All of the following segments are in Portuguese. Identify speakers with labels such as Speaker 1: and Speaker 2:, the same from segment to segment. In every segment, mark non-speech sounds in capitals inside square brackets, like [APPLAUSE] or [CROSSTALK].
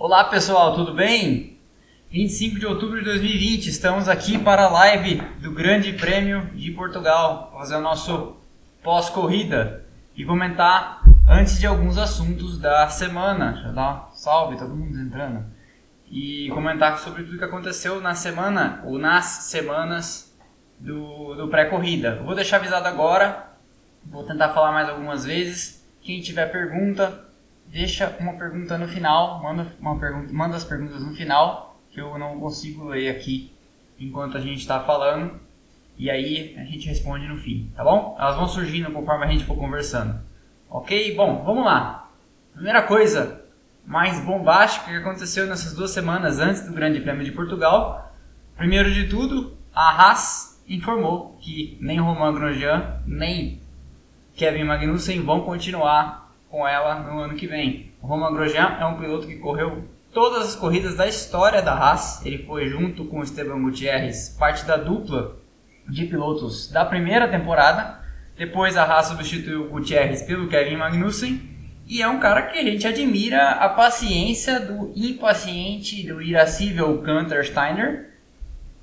Speaker 1: Olá pessoal, tudo bem? 25 de outubro de 2020, estamos aqui para a live do Grande Prêmio de Portugal, fazer o nosso pós-corrida e comentar antes de alguns assuntos da semana. Deixa eu dar um salve, todo mundo entrando. E comentar sobre tudo que aconteceu na semana ou nas semanas do, do pré-corrida. Vou deixar avisado agora, vou tentar falar mais algumas vezes. Quem tiver pergunta, deixa uma pergunta no final, manda, uma pergunta, manda as perguntas no final, que eu não consigo ler aqui enquanto a gente está falando. E aí a gente responde no fim, tá bom? Elas vão surgindo conforme a gente for conversando. Ok? Bom, vamos lá. Primeira coisa mais bombástica que aconteceu nessas duas semanas antes do Grande Prêmio de Portugal. Primeiro de tudo, a Haas informou que nem Romain Grosjean nem Kevin Magnussen vão continuar com ela no ano que vem. O Romain Grosjean é um piloto que correu todas as corridas da história da Haas. Ele foi junto com Esteban Gutierrez, parte da dupla de pilotos da primeira temporada. Depois a Haas substituiu o Gutierrez pelo Kevin Magnussen. E é um cara que a gente admira a paciência do impaciente, do irascível Gunter Steiner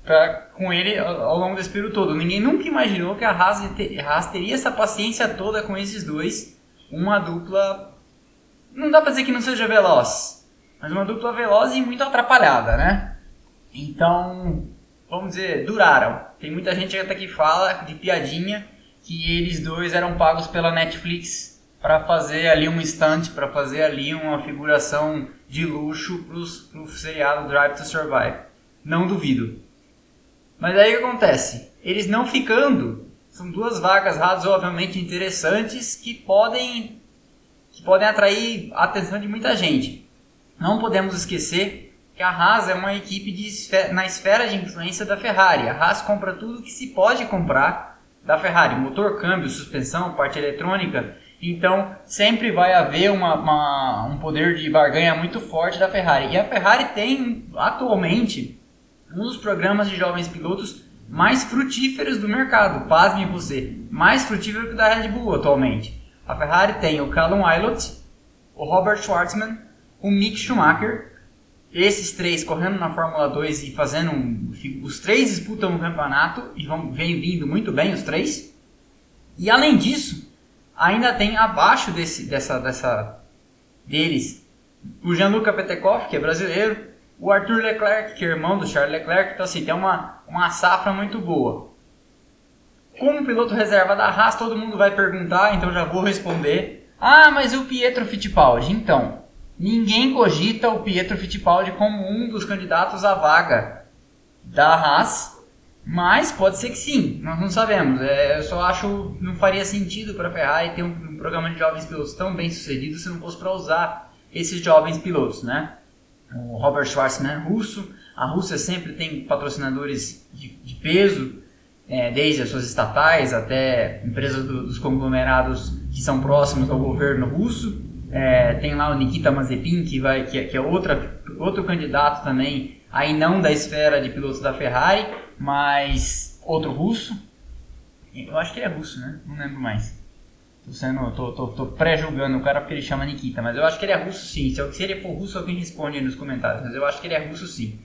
Speaker 1: pra, com ele ao longo desse período todo. Ninguém nunca imaginou que a Haas, a Haas teria essa paciência toda com esses dois uma dupla. Não dá pra dizer que não seja veloz, mas uma dupla veloz e muito atrapalhada, né? Então, vamos dizer, duraram. Tem muita gente até que fala de piadinha que eles dois eram pagos pela Netflix para fazer ali um stunt, para fazer ali uma figuração de luxo para o seriado Drive to Survive. Não duvido. Mas aí o que acontece? Eles não ficando são duas vagas razoavelmente interessantes que podem, que podem atrair a atenção de muita gente. Não podemos esquecer que a Haas é uma equipe de, na esfera de influência da Ferrari. A Haas compra tudo que se pode comprar da Ferrari: motor, câmbio, suspensão, parte eletrônica. Então sempre vai haver uma, uma, um poder de barganha muito forte da Ferrari. E a Ferrari tem atualmente um dos programas de jovens pilotos mais frutíferos do mercado. Pasme você, mais frutífero que o da Red Bull atualmente. A Ferrari tem o Callum Aylott, o Robert Schwartzman, o Mick Schumacher. Esses três correndo na Fórmula 2 e fazendo um, os três disputam um campeonato e vão vem vindo muito bem os três. E além disso, ainda tem abaixo desse dessa dessa deles o Gianluca Petekoff, que é brasileiro, o Arthur Leclerc, que é irmão do Charles Leclerc, então assim, tem uma, uma safra muito boa. Como piloto reserva da Haas, todo mundo vai perguntar, então já vou responder. Ah, mas o Pietro Fittipaldi? Então, ninguém cogita o Pietro Fittipaldi como um dos candidatos à vaga da Haas, mas pode ser que sim, nós não sabemos. É, eu só acho não faria sentido para a Ferrari ter um, um programa de jovens pilotos tão bem sucedido se não fosse para usar esses jovens pilotos, né? O Robert Schwarzman russo. A Rússia sempre tem patrocinadores de, de peso, é, desde as suas estatais até empresas do, dos conglomerados que são próximos ao governo russo. É, tem lá o Nikita Mazepin, que, vai, que, é, que é outra, outro candidato também, aí não da esfera de pilotos da Ferrari, mas outro russo. Eu acho que ele é russo, né? Não lembro mais. Sendo, tô, tô, tô pré-julgando o cara porque ele chama Nikita, mas eu acho que ele é russo sim. Se, se ele for russo, alguém responde aí nos comentários, mas eu acho que ele é russo sim.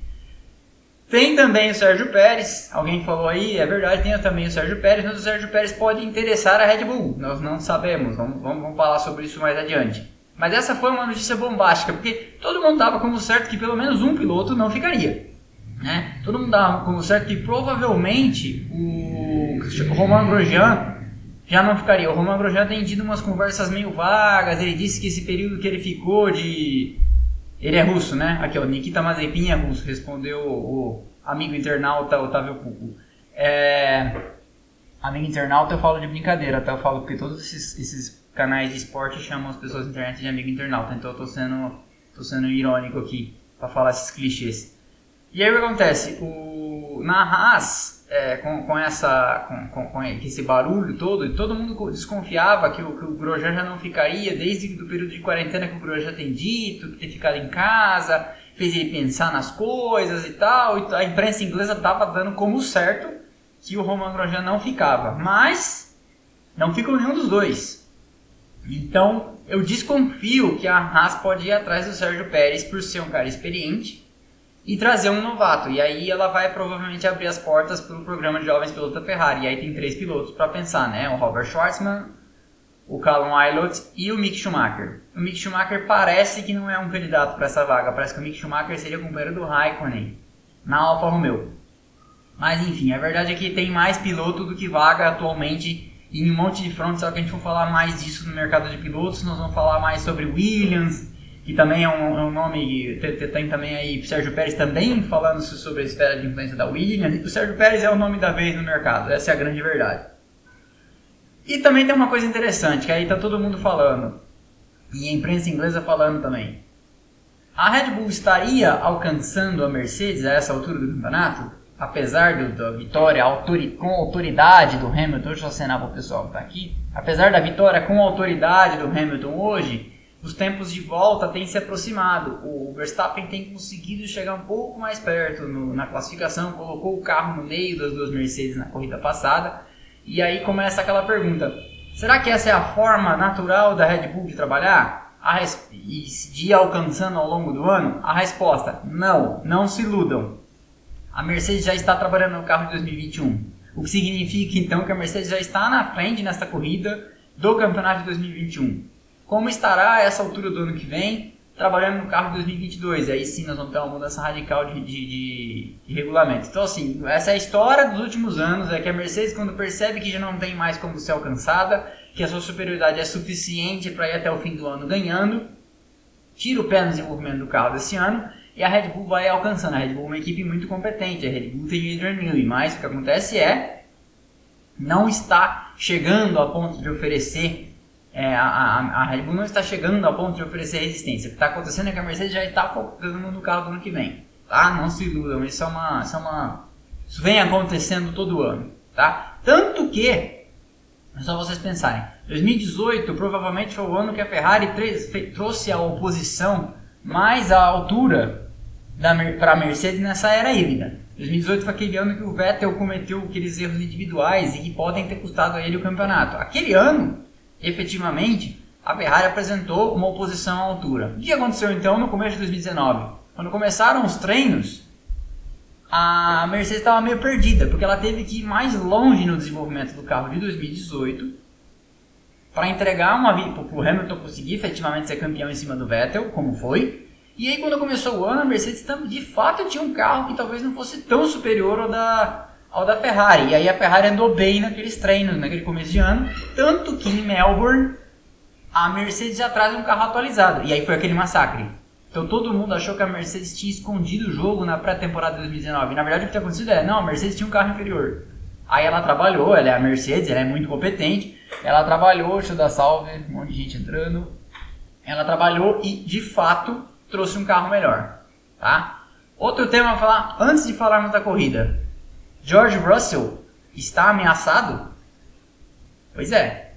Speaker 1: Tem também o Sérgio Pérez, alguém falou aí, é verdade, tem também o Sérgio Pérez, mas o Sérgio Pérez pode interessar a Red Bull, nós não sabemos, vamos, vamos, vamos falar sobre isso mais adiante. Mas essa foi uma notícia bombástica, porque todo mundo dava como certo que pelo menos um piloto não ficaria. Né? Todo mundo dava como certo que provavelmente o Romain Grosjean já não ficaria. O Romain Grosjean tem tido umas conversas meio vagas, ele disse que esse período que ele ficou de... Ele é russo, né? Aqui, ó, Nikita Mazepin é russo, respondeu o amigo internauta Otávio Pupo. É... Amigo internauta eu falo de brincadeira, tá? Eu falo porque todos esses, esses canais de esporte chamam as pessoas da internet de amigo internauta, então eu tô sendo, tô sendo irônico aqui para falar esses clichês. E aí o que acontece? O... Na Haas, é, com, com, essa, com, com, com, esse barulho todo, e todo mundo desconfiava que o, que o Grosjean já não ficaria desde o período de quarentena que o Grosjean tem dito, que ter ficado em casa, fez ele pensar nas coisas e tal, e a imprensa inglesa estava dando como certo que o Roman Grosjean não ficava, mas não ficou nenhum dos dois. Então, eu desconfio que a Haas pode ir atrás do Sérgio Pérez por ser um cara experiente e trazer um novato. E aí ela vai provavelmente abrir as portas para o programa de jovens pilotos da Ferrari. E aí tem três pilotos para pensar, né? O Robert Schwartzman, o Callum Aylott e o Mick Schumacher. O Mick Schumacher parece que não é um candidato para essa vaga. Parece que o Mick Schumacher seria companheiro do Raikkonen na Alfa Romeo. Mas enfim, a verdade é que tem mais piloto do que vaga atualmente em um monte de frontes. Só que a gente for falar mais disso no mercado de pilotos, nós vamos falar mais sobre Williams, que também é um, é um nome, tem, tem, também aí Sérgio Pérez também falando sobre a esfera de influência da Williams, o Sérgio Pérez é o nome da vez no mercado, essa é a grande verdade. E também tem uma coisa interessante, que aí tá todo mundo falando, e a imprensa inglesa falando também. A Red Bull estaria alcançando a Mercedes a essa altura do campeonato? Apesar do, da vitória autori, com autoridade do Hamilton, deixa eu acenar para o pessoal que tá aqui. Apesar da vitória com autoridade do Hamilton hoje, os tempos de volta têm se aproximado. O Verstappen tem conseguido chegar um pouco mais perto no, na classificação, colocou o carro no meio das duas Mercedes na corrida passada. E aí começa aquela pergunta: será que essa é a forma natural da Red Bull de trabalhar? Res... e de ir alcançando ao longo do ano? A resposta: não, não se iludam. A Mercedes já está trabalhando no carro de 2021. O que significa então que a Mercedes já está na frente nesta corrida do campeonato de 2021 como estará essa altura do ano que vem, trabalhando no carro 2022. E aí sim nós vamos ter uma mudança radical de, de, de, de, regulamento. Então, assim, essa é a história dos últimos anos: é que a Mercedes, quando percebe que já não tem mais como ser alcançada, que a sua superioridade é suficiente para ir até o fim do ano ganhando, tira o pé no desenvolvimento do carro desse ano. E a Red Bull vai alcançando. A Red Bull é uma equipe muito competente. A Red Bull tem Adrian Newey, mas o que acontece é não está chegando a ponto de oferecer é, a, a, Red Bull não está chegando ao ponto de oferecer resistência. O que está acontecendo é que a Mercedes já está focando no carro do ano que vem. Tá? Não se iludam, isso é uma, isso é uma. Isso vem acontecendo todo ano. Tá? Tanto que, é só vocês pensarem, 2018 provavelmente foi o ano que a Ferrari trouxe a oposição mais à altura para a Mercedes nessa era híbrida. 2018 foi aquele ano que o Vettel cometeu aqueles erros individuais e que podem ter custado a ele o campeonato. Aquele ano efetivamente, a Ferrari apresentou uma oposição à altura. O que aconteceu então no começo de 2019? Quando começaram os treinos, a Mercedes estava meio perdida, porque ela teve que ir mais longe no desenvolvimento do carro de 2018 para entregar uma para o Hamilton conseguir efetivamente ser campeão em cima do Vettel, como foi. E aí quando começou o ano, a Mercedes de fato tinha um carro que talvez não fosse tão superior ao da ao da Ferrari. E aí a Ferrari andou bem naqueles treinos, naquele começo de ano. Tanto que em Melbourne a Mercedes já traz um carro atualizado. E aí foi aquele massacre. Então todo mundo achou que a Mercedes tinha escondido o jogo na pré-temporada de 2019. E, na verdade o que tinha acontecido é, não, a Mercedes tinha um carro inferior. Aí ela trabalhou, ela é a Mercedes, ela é muito competente. Ela trabalhou, deixa eu dar salve, um monte de gente entrando. Ela trabalhou e de fato trouxe um carro melhor. Tá? Outro tema a falar, antes de falarmos da corrida. George Russell está ameaçado? Pois é.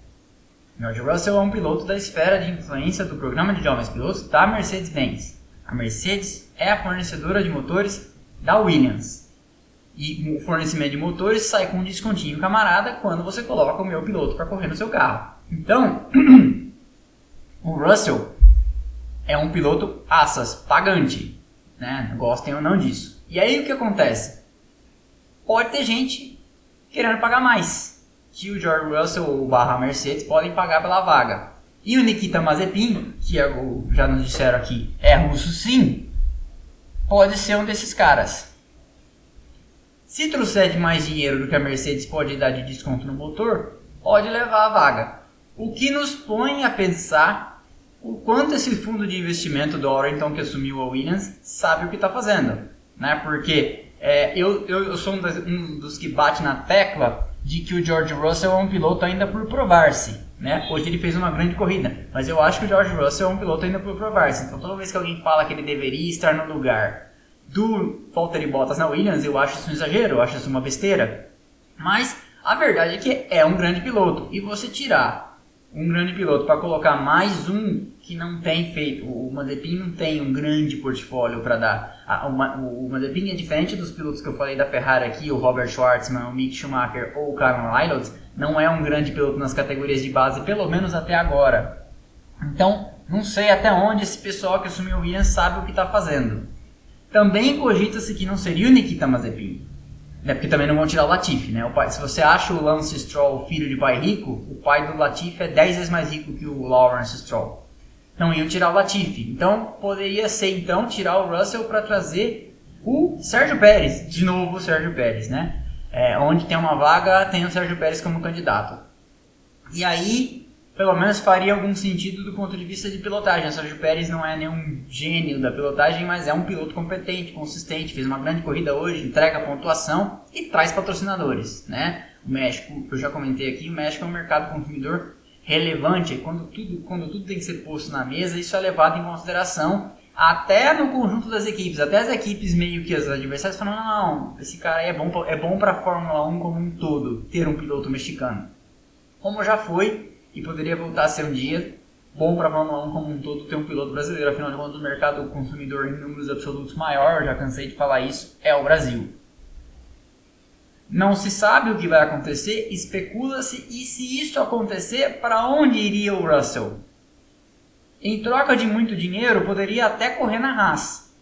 Speaker 1: George Russell é um piloto da esfera de influência do programa de jovens pilotos da Mercedes-Benz. A Mercedes é a fornecedora de motores da Williams. E o fornecimento de motores sai com um descontinho camarada quando você coloca o meu piloto para correr no seu carro. Então, [CLEARS THROAT] o Russell é um piloto assas, pagante. Né? Gostem ou não disso. E aí o que acontece? Pode ter gente querendo pagar mais. Que o George Russell ou barra Mercedes podem pagar pela vaga. E o Nikita Mazepin, que é já nos disseram aqui, é russo sim, pode ser um desses caras. Se trouxer de mais dinheiro do que a Mercedes pode dar de desconto no motor, pode levar a vaga. O que nos põe a pensar o quanto esse fundo de investimento do Orrington que assumiu a Williams sabe o que está fazendo. Né? Porque é, eu, eu, sou um, um, dos que bate na tecla de que o George Russell é um piloto ainda por provar-se. Né? Hoje ele fez uma grande corrida, mas eu acho que o George Russell é um piloto ainda por provar-se. Então toda vez que alguém fala que ele deveria estar no lugar do Valtteri Bottas na Williams, eu acho isso um exagero, eu acho isso uma besteira. Mas a verdade é que é um grande piloto. E você tirar um grande piloto para colocar mais um que não tem feito, o Mazepin não tem um grande portfólio para dar. o, o Mazepin é diferente dos pilotos que eu falei da Ferrari aqui, o Robert Schwartzman, o Mick Schumacher ou o Carmen Reynolds, não é um grande piloto nas categorias de base, pelo menos até agora. Então, não sei até onde esse pessoal que assumiu o Williams sabe o que está fazendo. Também cogita-se que não seria o Nikita Mazepin. Né, porque também não vão tirar o Latifi, né? O pai, se você acha o Lance Stroll filho de pai rico, o pai do Latifi é 10 vezes mais rico que o Lawrence Stroll. Não iam tirar o Latifi. Então, poderia ser então tirar o Russell para trazer o Sérgio Pérez. De novo o Sérgio Pérez, né? É, onde tem uma vaga, tem o Sérgio Pérez como candidato. E aí, pelo menos faria algum sentido do ponto de vista de pilotagem. O Sérgio Pérez não é nenhum gênio da pilotagem, mas é um piloto competente, consistente, fez uma grande corrida hoje, entrega pontuação e traz patrocinadores, né? O México, eu já comentei aqui, o México é um mercado consumidor relevante, quando tudo, quando tudo tem que ser posto na mesa, isso é levado em consideração até no conjunto das equipes, até as equipes meio que as adversárias falam, não, não, esse cara aí é bom, é bom para a Fórmula 1 como um todo, ter um piloto mexicano. Como já foi e poderia voltar a ser um dia bom para a Fórmula 1 como um todo ter um piloto brasileiro. Afinal de contas, o mercado consumidor em números absolutos maior, já cansei de falar isso, é o Brasil. Não se sabe o que vai acontecer, especula-se e se isso acontecer, para onde iria o Russell? Em troca de muito dinheiro, poderia até correr na Haas,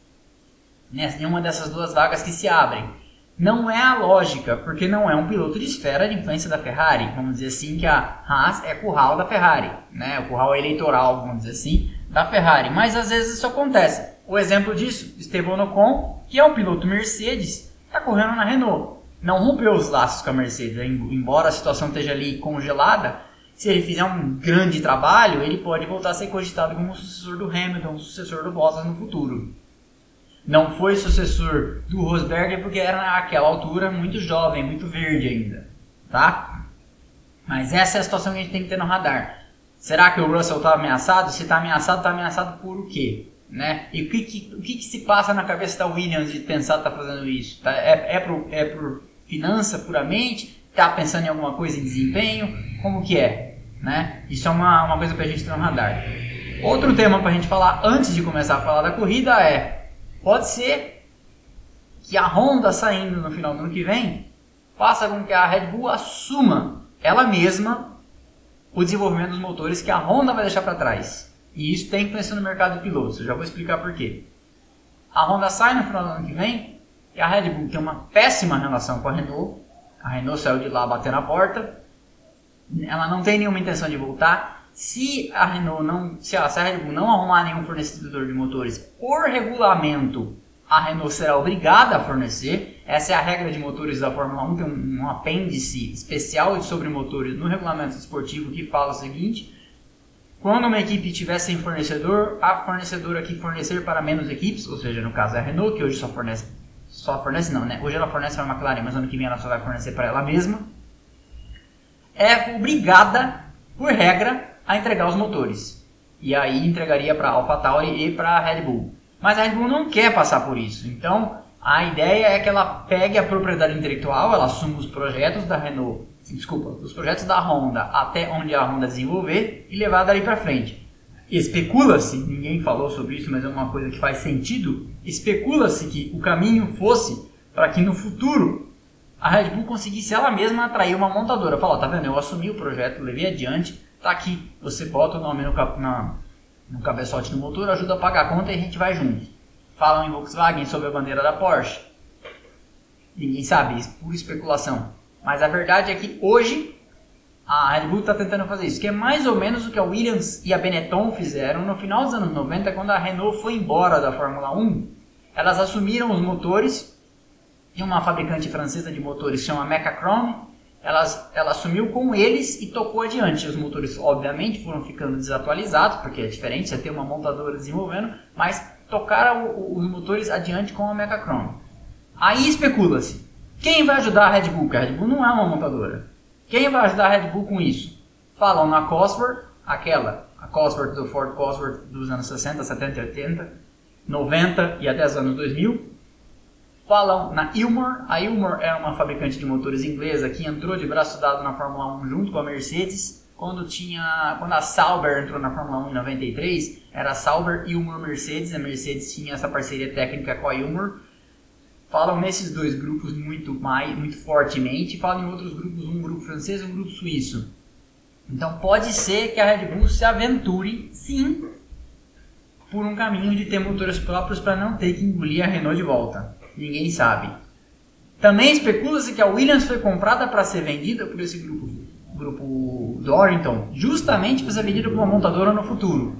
Speaker 1: né, em uma dessas duas vagas que se abrem não é a lógica, porque não é um piloto de esfera de influência da Ferrari. Vamos dizer assim que a Haas é curral da Ferrari, né? O curral eleitoral, vamos dizer assim, da Ferrari. Mas às vezes isso acontece. O exemplo disso, Esteban Ocon, que é um piloto Mercedes, está correndo na Renault. Não rompeu os laços com a Mercedes, embora a situação esteja ali congelada. Se ele fizer um grande trabalho, ele pode voltar a ser cogitado como sucessor do Hamilton, sucessor do Bottas no futuro não foi sucessor do Rosberg porque era naquela altura muito jovem, muito verde ainda, tá? Mas essa é a situação que a gente tem que ter no radar. Será que o Russell está ameaçado? Se está ameaçado, está ameaçado por o quê? Né? E o que, que, o que, que se passa na cabeça da Williams de pensar que está fazendo isso? Tá? É, é, por, é por finança puramente? Está pensando em alguma coisa em desempenho? Como que é? Né? Isso é uma, uma coisa para a gente ter no radar. Outro tema para a gente falar antes de começar a falar da corrida é Pode ser que a Honda saindo no final do ano que vem faça com que a Red Bull assuma ela mesma o desenvolvimento dos motores que a Honda vai deixar para trás. E isso tem influência no mercado de pilotos. Eu já vou explicar por quê. A Honda sai no final do ano que vem e a Red Bull tem uma péssima relação com a Renault. A Renault saiu de lá bater na porta. Ela não tem nenhuma intenção de voltar. Se a Renault não, se a, se a Red Bull não arrumar nenhum fornecedor de motores por regulamento, a Renault será obrigada a fornecer. Essa é a regra de motores da Fórmula 1, tem um, um apêndice especial sobre motores no regulamento esportivo que fala o seguinte: quando uma equipe tiver sem fornecedor, a fornecedora que fornecer para menos equipes, ou seja, no caso é a Renault, que hoje só fornece, só fornece não, né? Hoje ela fornece para a McLaren, mas ano que vem ela só vai fornecer para ela mesma, é obrigada, por regra, a entregar os motores. E aí entregaria para a AlphaTauri e para a Red Bull. Mas a Red Bull não quer passar por isso. Então, a ideia é que ela pegue a propriedade intelectual, ela assuma os projetos da Renault, desculpa, os projetos da Honda até onde a Honda desenvolver e levar dali para frente. Especula-se, ninguém falou sobre isso, mas é uma coisa que faz sentido, especula-se que o caminho fosse para que no futuro a Red Bull conseguisse ela mesma atrair uma montadora. Falou, tá vendo, eu assumi o projeto, levei adiante, Tá aqui, você bota o nome no, cap, na, no cabeçote do motor, ajuda a pagar a conta e a gente vai juntos. Falam em Volkswagen sobre a bandeira da Porsche. Ninguém sabe, isso é pura especulação. Mas a verdade é que hoje a Red Bull está tentando fazer isso, que é mais ou menos o que a Williams e a Benetton fizeram no final dos anos 90, quando a Renault foi embora da Fórmula 1. Elas assumiram os motores de uma fabricante francesa de motores que chama Mecachrome ela, ela assumiu com eles e tocou adiante. Os motores, obviamente, foram ficando desatualizados, porque é diferente, você tem uma montadora desenvolvendo, mas tocaram os motores adiante com a Mecachrome. Aí especula-se, quem vai ajudar a Red Bull? Porque a Red Bull não é uma montadora. Quem vai ajudar a Red Bull com isso? Falam na Cosworth, aquela, a Cosworth do Ford Cosworth dos anos 60, 70, 80, 90 e até os anos 2000, falam na Ilmor. A Ilmor é uma fabricante de motores inglesa que entrou de braço dado na Fórmula 1 junto com a Mercedes, quando tinha quando a Sauber entrou na Fórmula 1 em 93, era a Sauber uma Mercedes, a Mercedes tinha essa parceria técnica com a Ilmor. Falam nesses dois grupos muito mais muito fortemente, falam em outros grupos, um grupo francês e um grupo suíço. Então pode ser que a Red Bull se aventure, sim, por um caminho de ter motores próprios para não ter que engolir a Renault de volta. Ninguém sabe. Também especula-se que a Williams foi comprada para ser vendida por esse grupo, grupo Dorrington, justamente para ser vendida por uma montadora no futuro.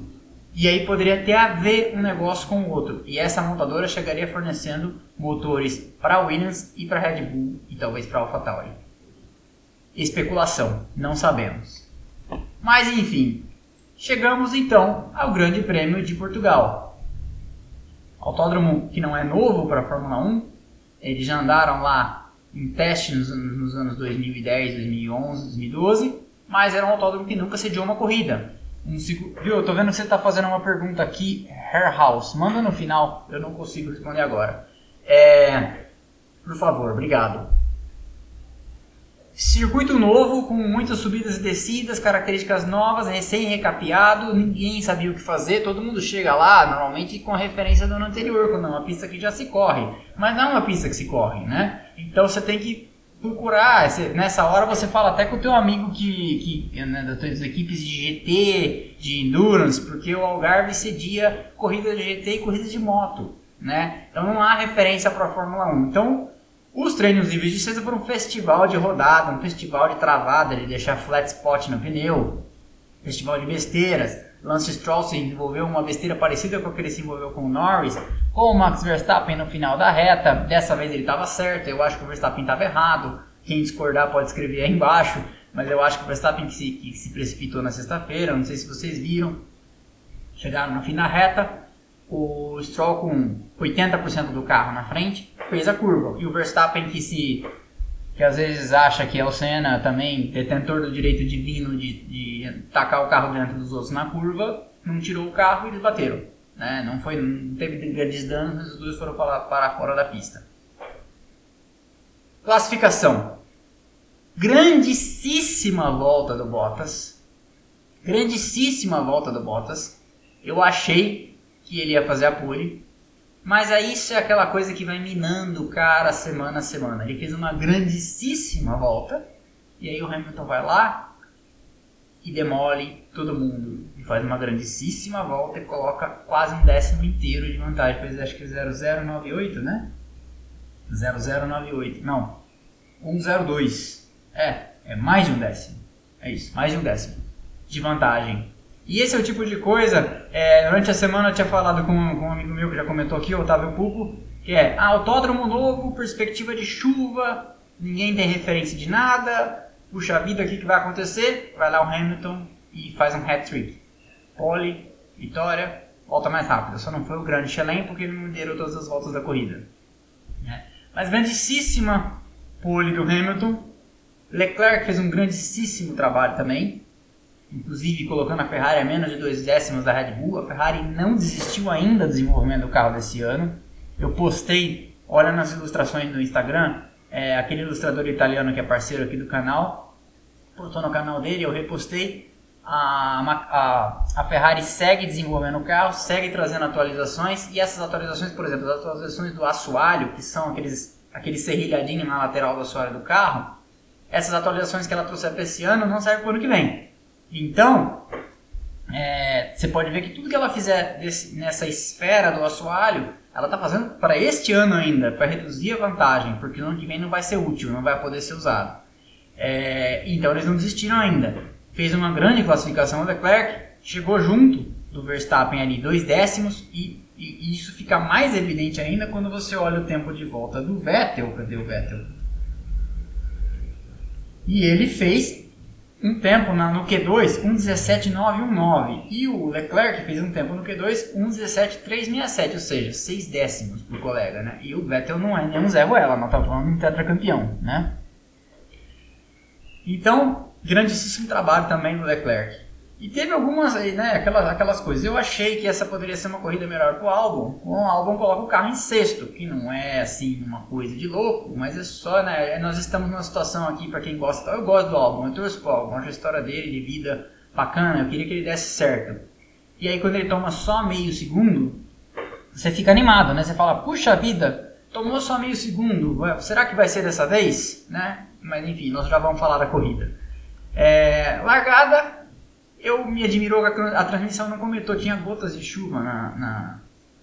Speaker 1: E aí poderia ter a ver um negócio com o outro. E essa montadora chegaria fornecendo motores para a Williams e para a Red Bull e talvez para a AlphaTauri. Especulação, não sabemos. Mas enfim, chegamos então ao Grande Prêmio de Portugal. Autódromo que não é novo para a Fórmula 1, eles já andaram lá em teste nos, nos anos 2010, 2011, 2012, mas era um autódromo que nunca sediou uma corrida. Um Viu, eu tô vendo que você está fazendo uma pergunta aqui, Hair House. Manda no final, eu não consigo responder agora. É, por favor, obrigado. Circuito novo, com muitas subidas e descidas, características novas, recém-recapeado, ninguém sabia o que fazer, todo mundo chega lá, normalmente com a referência do ano anterior, quando é uma pista que já se corre. Mas não é uma pista que se corre, né? Então você tem que procurar, nessa hora você fala até com o teu amigo que, que né, das tuas equipes de GT, de Endurance, porque o Algarve cedia corrida de GT e corrida de moto, né? Então não há referência para a Fórmula 1. Então os treinos livres de sexta foram um festival de rodada, um festival de travada, de deixar flat spot no pneu, festival de besteiras. Lance Stroll se envolveu uma besteira parecida com a que ele se envolveu com o Norris, com o Max Verstappen no final da reta. Dessa vez ele estava certo, eu acho que o Verstappen estava errado. Quem discordar pode escrever aí embaixo, mas eu acho que o Verstappen que se, que se precipitou na sexta-feira, não sei se vocês viram. Chegaram no fim da reta, o Stroll com 80% do carro na frente fez a curva. E o Verstappen que se que às vezes acha que é o Senna também detentor do direito divino de, de tacar o carro dentro dos outros na curva, não tirou o carro e eles bateram. Né? Não, foi, não teve grandes danos, os dois foram para fora da pista. Classificação. Grandíssima volta do Bottas. Grandíssima volta do Bottas. Eu achei que ele ia fazer a pole. Mas aí isso é aquela coisa que vai minando o cara semana a semana. Ele fez uma grandíssima volta. E aí o Hamilton vai lá e demole todo mundo. E faz uma grandíssima volta e coloca quase um décimo inteiro de vantagem. Fez acho que 0098, né? 0098. Não. 102. É, é mais de um décimo. É isso, mais de um décimo de vantagem e esse é o tipo de coisa, é, durante a semana eu tinha falado com, com, um amigo meu que já comentou aqui, Otávio Pupo, que é ah, autódromo novo, perspectiva de chuva, ninguém tem referência de nada, puxa vida, o que, que vai acontecer? Vai lá o Hamilton e faz um hat-trick. Pole, vitória, volta mais rápida. Só não foi o grande Chelem porque ele não liderou todas as voltas da corrida. Né? Mas grandíssima pole do Hamilton. Leclerc fez um grandíssimo trabalho também inclusive colocando a Ferrari a menos de dois décimos da Red Bull. A Ferrari não desistiu ainda do desenvolvimento do carro desse ano. Eu postei, olha nas ilustrações do Instagram, é, aquele ilustrador italiano que é parceiro aqui do canal, postou no canal dele, eu repostei. A, a, a Ferrari segue desenvolvendo o carro, segue trazendo atualizações e essas atualizações, por exemplo, as atualizações do assoalho, que são aqueles, aquele serrilhadinho na lateral do assoalho do carro, essas atualizações que ela trouxe para esse ano não servem para o ano que vem. Então, é, você pode ver que tudo que ela fizer desse, nessa esfera do assoalho, ela está fazendo para este ano ainda, para reduzir a vantagem, porque no ano que vem não vai ser útil, não vai poder ser usado. É, então eles não desistiram ainda. Fez uma grande classificação o Leclerc, chegou junto do Verstappen ali dois décimos e, e, isso fica mais evidente ainda quando você olha o tempo de volta do Vettel. Cadê o Vettel? E ele fez um tempo na, no Q2, 1,17,919. E o Leclerc fez um tempo no Q2, 1,17,367, ou seja, 6 décimos por colega, né? E o Vettel não é nenhum Zé Ruela, nós estamos falando de um tetracampeão, né? Então, grandíssimo trabalho também do Leclerc. E teve algumas aí, né, aquelas, aquelas coisas. Eu achei que essa poderia ser uma corrida melhor pro álbum. O álbum coloca o carro em sexto, que não é assim uma coisa de louco, mas é só, né? Nós estamos numa situação aqui, para quem gosta, eu gosto do álbum, eu torço pro álbum, acho a história dele de vida bacana, eu queria que ele desse certo. E aí quando ele toma só meio segundo, você fica animado, né? Você fala, puxa vida, tomou só meio segundo, será que vai ser dessa vez? Né? Mas enfim, nós já vamos falar da corrida. É, largada, eu me admirou que a transmissão não comentou, tinha gotas de chuva na, na,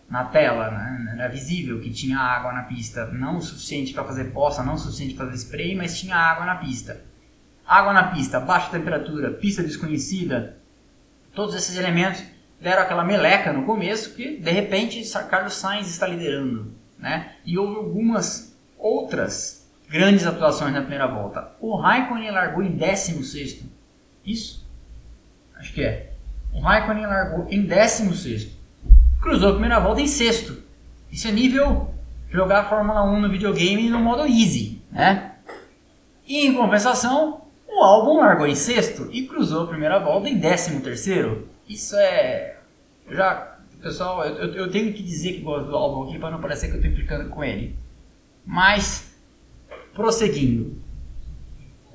Speaker 1: na tela, né? era visível que tinha água na pista, não o suficiente para fazer poça, não o suficiente para fazer spray, mas tinha água na pista. Água na pista, baixa temperatura, pista desconhecida, todos esses elementos deram aquela meleca no começo que de repente Carlos Sainz está liderando, né? E houve algumas outras grandes atuações na primeira volta. O Raikkonen largou em 16 Isso? Acho que é. O Raikkonen largou em 16 Cruzou a primeira volta em sexto. Isso é nível jogar Fórmula 1 no videogame no modo easy, né? E em compensação, o álbum largou em sexto e cruzou a primeira volta em décimo terceiro. Isso é. Já. Pessoal, eu, eu tenho que dizer que gosto do álbum aqui para não parecer que eu estou implicando com ele. Mas, prosseguindo.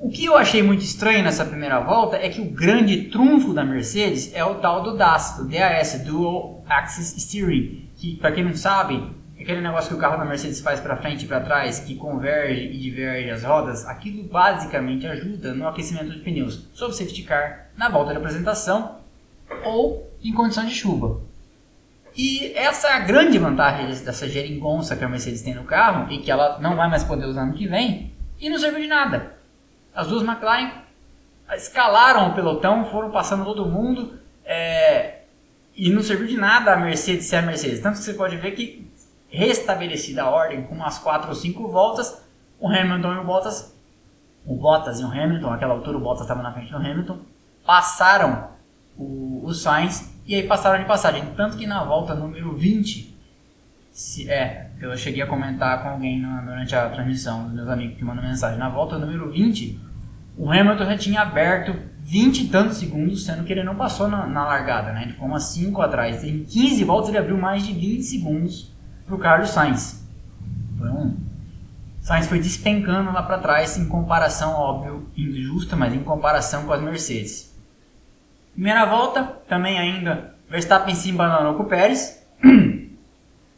Speaker 1: O que eu achei muito estranho nessa primeira volta é que o grande trunfo da Mercedes é o tal do DAS, do DAS, Dual Axis Steering, que para quem não sabe, é aquele negócio que o carro da Mercedes faz para frente e para trás, que converge e diverge as rodas, aquilo basicamente ajuda no aquecimento de pneus, sob safety car, na volta de apresentação ou em condição de chuva. E essa é a grande vantagem dessa geringonça que a Mercedes tem no carro e que ela não vai mais poder usar no que vem e não serviu de nada. As duas McLaren escalaram o pelotão, foram passando todo mundo é, e não serviu de nada a Mercedes ser a Mercedes. Tanto que você pode ver que restabelecida a ordem com umas 4 ou 5 voltas, o Hamilton e o Bottas, o Bottas e o Hamilton, naquela altura o Bottas estava na frente do Hamilton, passaram o, o Sainz e aí passaram de passagem. Tanto que na volta número 20, se, é, eu cheguei a comentar com alguém na, durante a transmissão, dos meus amigos que mandam mensagem, na volta número 20, o Hamilton já tinha aberto 20 e tantos segundos, sendo que ele não passou na, na largada, né? Ele ficou umas 5 atrás. Em 15 voltas ele abriu mais de 20 segundos para o Carlos Sainz. Então, Sainz foi despencando lá para trás em comparação, óbvio, injusta, mas em comparação com as Mercedes. Primeira volta, também ainda, Verstappen se embananou com o Pérez.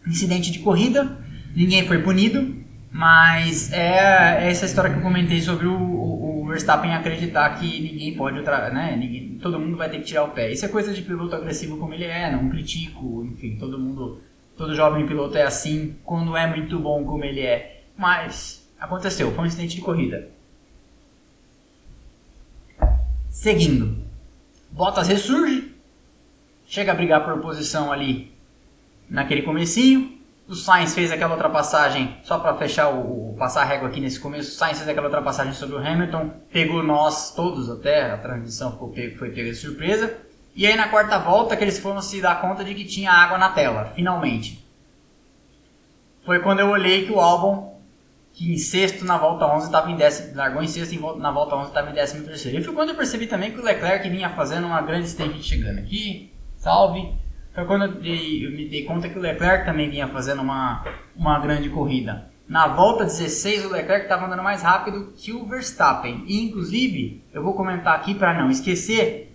Speaker 1: Incidente de corrida, ninguém foi punido, mas é, é essa história que eu comentei sobre o, o, o Verstappen acreditar que ninguém pode, né, ninguém, todo mundo vai ter que tirar o pé. Isso é coisa de piloto agressivo como ele é, não critico, enfim, todo mundo, todo jovem piloto é assim quando é muito bom como ele é. Mas aconteceu, foi um incidente de corrida. Seguindo, Bottas ressurge, chega a brigar por posição ali naquele comecinho. O Sainz fez aquela ultrapassagem, só para fechar o, o, passar a régua aqui nesse começo, o Sainz fez aquela ultrapassagem sobre o Hamilton, pegou nós todos até, a transmissão ficou pego, foi pega de surpresa. E aí na quarta volta que eles foram se dar conta de que tinha água na tela, finalmente. Foi quando eu olhei que o álbum que em sexto na volta 11 estava em décimo, largou em sexto na volta 11 estava em décimo terceiro. E foi quando eu percebi também que o Leclerc vinha fazendo uma grande stint chegando aqui, salve. Foi quando eu, me dei conta que o Leclerc também vinha fazendo uma, uma grande corrida. Na volta 16 o Leclerc estava andando mais rápido que o Verstappen. E inclusive, eu vou comentar aqui para não esquecer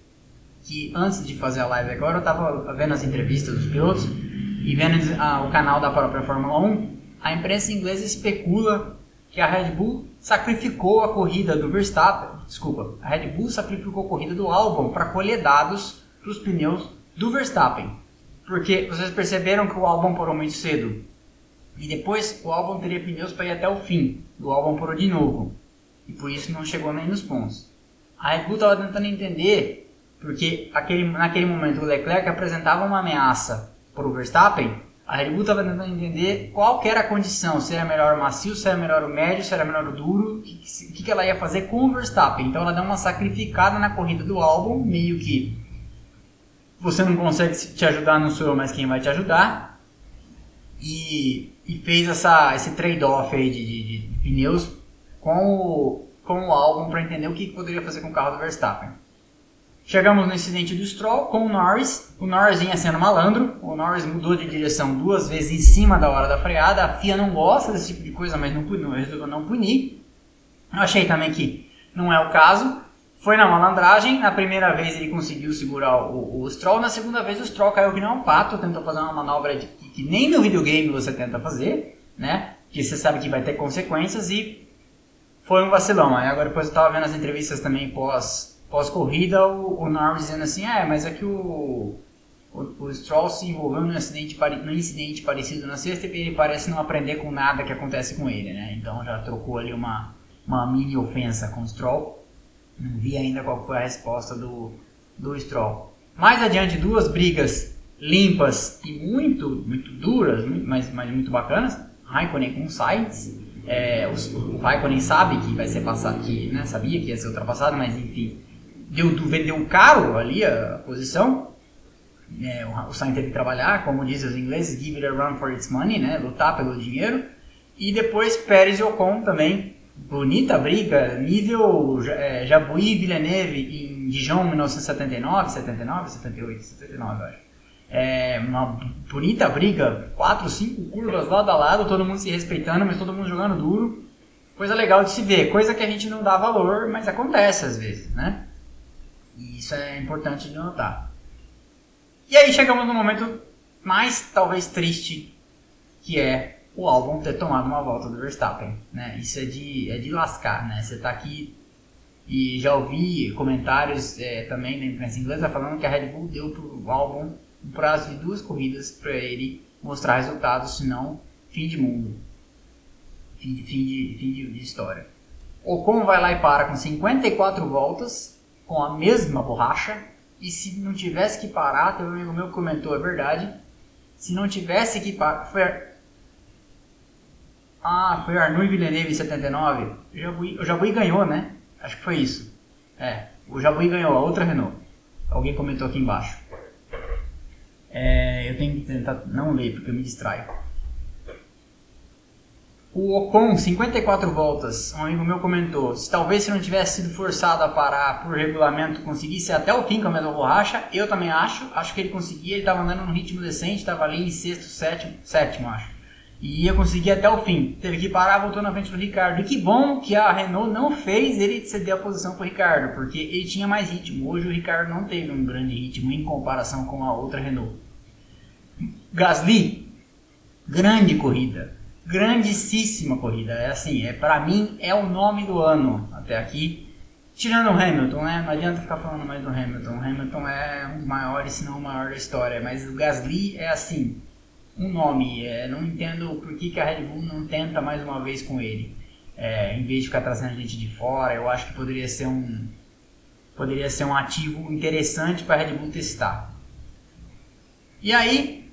Speaker 1: que antes de fazer a live agora eu estava vendo as entrevistas dos pilotos e vendo ah, o canal da própria Fórmula 1 a imprensa inglesa especula que a Red Bull sacrificou a corrida do Verstappen, desculpa, a Red Bull sacrificou a corrida do Albon para colher dados para os pneus do Verstappen. Porque vocês perceberam que o Albon parou muito cedo. E depois o Albon teria pneus para ir até o fim. O Albon parou de novo. E por isso não chegou nem nos pontos. A Red Bull estava tentando entender porque aquele, naquele momento o Leclerc apresentava uma ameaça para o Verstappen a Red Bull estava tentando entender qual era a condição, se era melhor o macio, se era melhor o médio, se era melhor o duro, o que, que, que ela ia fazer com o Verstappen. Então ela deu uma sacrificada na corrida do álbum, meio que você não consegue te ajudar, não sou eu, mas quem vai te ajudar. E, e fez essa, esse trade-off aí de, de, de, pneus com o, com o álbum para entender o que, poderia fazer com o carro do Verstappen. Chegamos no incidente do Stroll com o Norris. O Norris vinha sendo malandro. O Norris mudou de direção duas vezes em cima da hora da freada. A FIA não gosta desse tipo de coisa, mas não, não resolveu não punir. Eu achei também que não é o caso. Foi na malandragem. Na primeira vez ele conseguiu segurar o, o Stroll. Na segunda vez o Stroll caiu que nem um pato. Tentou fazer uma manobra de, que, que nem no videogame você tenta fazer, né? Que você sabe que vai ter consequências e foi um vacilão. Aí agora depois eu tava vendo as entrevistas também pós pós-corrida, o, o Norris dizendo assim, é, mas é que o, o, o Stroll se envolveu num incidente, num incidente parecido na sexta e ele parece não aprender com nada que acontece com ele, né? Então já trocou ali uma, uma mini ofensa com o Stroll. Não vi ainda qual foi a resposta do, do Stroll. Mais adiante, duas brigas limpas e muito, muito duras, mas, mas muito bacanas. Raikkonen com Sainz. É, o, Raikkonen sabe que vai ser passado, que né, sabia que ia ser ultrapassado, mas enfim, deu, vendeu caro ali a posição. É, o, o Sainz teve que trabalhar, como dizem os ingleses, give it a run for its money, né? lutar pelo dinheiro. E depois Pérez e Ocon também, bonita briga, nível é, Jabuí Villeneuve em Dijon 1979, 79, 78, 79 acho. É uma bonita briga, quatro, cinco curvas lado a lado, todo mundo se respeitando, mas todo mundo jogando duro. Coisa legal de se ver, coisa que a gente não dá valor, mas acontece às vezes, né? E isso é importante de notar. E aí chegamos no momento mais talvez triste, que é o álbum ter tomado uma volta do Verstappen. Né? Isso é de, é de lascar, né? Você tá aqui e já ouvi comentários é, também na imprensa inglesa falando que a Red Bull deu pro álbum um prazo de duas corridas para ele mostrar resultados, senão fim de mundo. Fim de, fim de, fim de, de história. Ocon vai lá e para com 54 voltas com a mesma borracha e se não tivesse que parar, teve um amigo meu comentou, é verdade, se não tivesse que parar, ah, foi Arnoux Villeneuve em 79, o Jabuí, o Jabuí ganhou, né? Acho que foi isso. É, o Jabuí ganhou, a outra Renault. Alguém comentou aqui embaixo. É, eu tenho que tentar não ler porque eu me distraio. O Ocon, 54 voltas, um amigo meu comentou, se talvez se não tivesse sido forçado a parar por regulamento conseguisse até o fim com a mesma borracha, eu também acho, acho que ele conseguia, ele estava andando num ritmo decente, estava ali em sexto, sétimo, sétimo acho, e ia conseguir até o fim, teve que parar, voltou na frente do Ricardo, e que bom que a Renault não fez ele ceder a posição para o Ricardo, porque ele tinha mais ritmo, hoje o Ricardo não teve um grande ritmo em comparação com a outra Renault. Gasly, grande corrida, grandíssima corrida. É assim, é para mim é o nome do ano até aqui. Tirando o Hamilton, né? Não adianta ficar falando mais do Hamilton. O Hamilton é um dos maiores, se não o maior da história. Mas o Gasly é assim, um nome. É, não entendo por que, que a Red Bull não tenta mais uma vez com ele. É, em vez de ficar trazendo gente de fora, eu acho que poderia ser um poderia ser um ativo interessante para a Red Bull testar. E aí,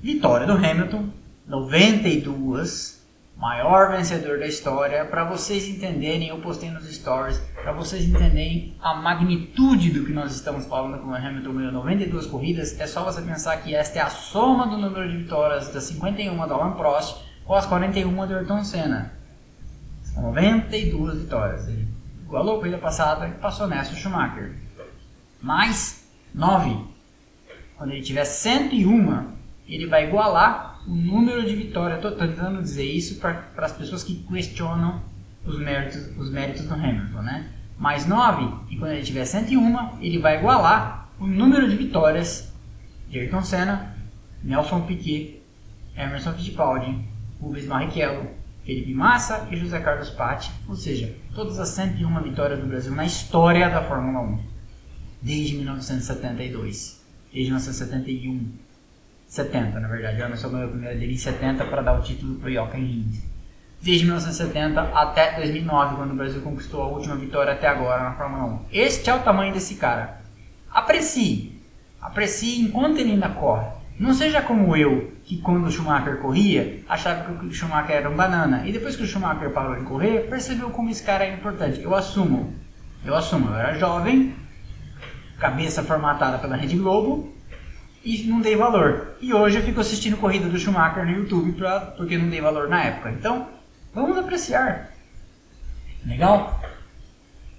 Speaker 1: vitória do Hamilton, 92, maior vencedor da história, para vocês entenderem, eu postei nos stories, para vocês entenderem a magnitude do que nós estamos falando com o Hamilton ganhou 92 corridas, é só você pensar que esta é a soma do número de vitórias das 51 da Alan Prost com as 41 do Ayrton Senna. São 92 vitórias. Ele igualou a corrida passada e passou nessa o Schumacher. Mais 9. Quando ele tiver 101, ele vai igualar o número de vitórias. Estou tentando dizer isso para as pessoas que questionam os méritos, os méritos do Hamilton, né? Mais 9, e quando ele tiver 101, ele vai igualar o número de vitórias de Ayrton Senna, Nelson Piquet, Emerson Fittipaldi, Rubens Barrichello, Felipe Massa e José Carlos Patti, ou seja, todas as 101 vitórias do Brasil na história da Fórmula 1, desde 1972, desde 1971. 70, na verdade. Emerson ganhou a primeira dele em 70 para dar o título para o Jochen Rindt. Desde 1970 até 2009, quando o Brasil conquistou a última vitória até agora na Fórmula 1. Este é o tamanho desse cara. Aprecie. Aprecie enquanto ele ainda corre. Não seja como eu, que quando o Schumacher corria, achava que o Schumacher era um banana. E depois que o Schumacher parou de correr, percebeu como esse cara é importante. Eu assumo. Eu assumo. Eu era jovem, cabeça formatada pela Rede Globo, e não dei valor. E hoje eu fico assistindo corrida do Schumacher no YouTube pra, porque não dei valor na época. Então, vamos apreciar. Legal?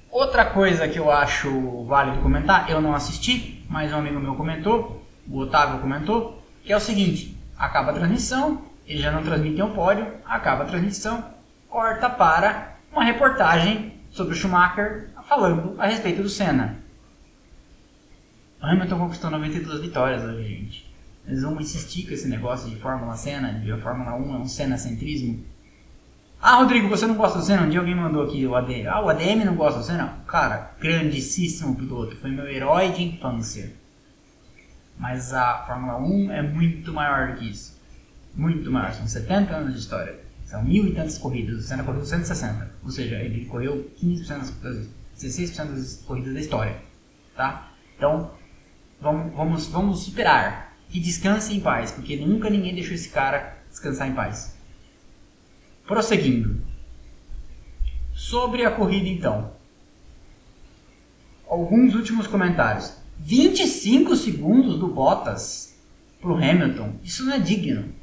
Speaker 1: Outra coisa que eu acho válido comentar, eu não assisti, mas um amigo meu comentou, o Otávio comentou, que é o seguinte: acaba a transmissão, eles já não transmitem o pódio, acaba a transmissão, corta para uma reportagem sobre o Schumacher falando a respeito do Senna. O Hamilton conquistou 92 vitórias hoje, gente. Eles vão insistir com esse negócio de Fórmula Senna, de a Fórmula 1 é um Senna-centrismo. Ah, Rodrigo, você não gosta do Senna? Um dia alguém mandou aqui o ADM. Ah, o ADM não gosta do Senna? Cara, grandíssimo piloto. Foi meu herói de infância. Mas a Fórmula 1 é muito maior do que isso. Muito maior. São 70 anos de história. São mil e tantas corridas. O Senna correu 160. Ou seja, ele correu 15% das, 16% das corridas da história. Tá? Então, vamos, vamos, vamos superar. E descanse em paz, porque nunca ninguém deixou esse cara descansar em paz. Prosseguindo. Sobre a corrida, então. Alguns últimos comentários. 25 segundos do Bottas para o Hamilton. Isso não é digno.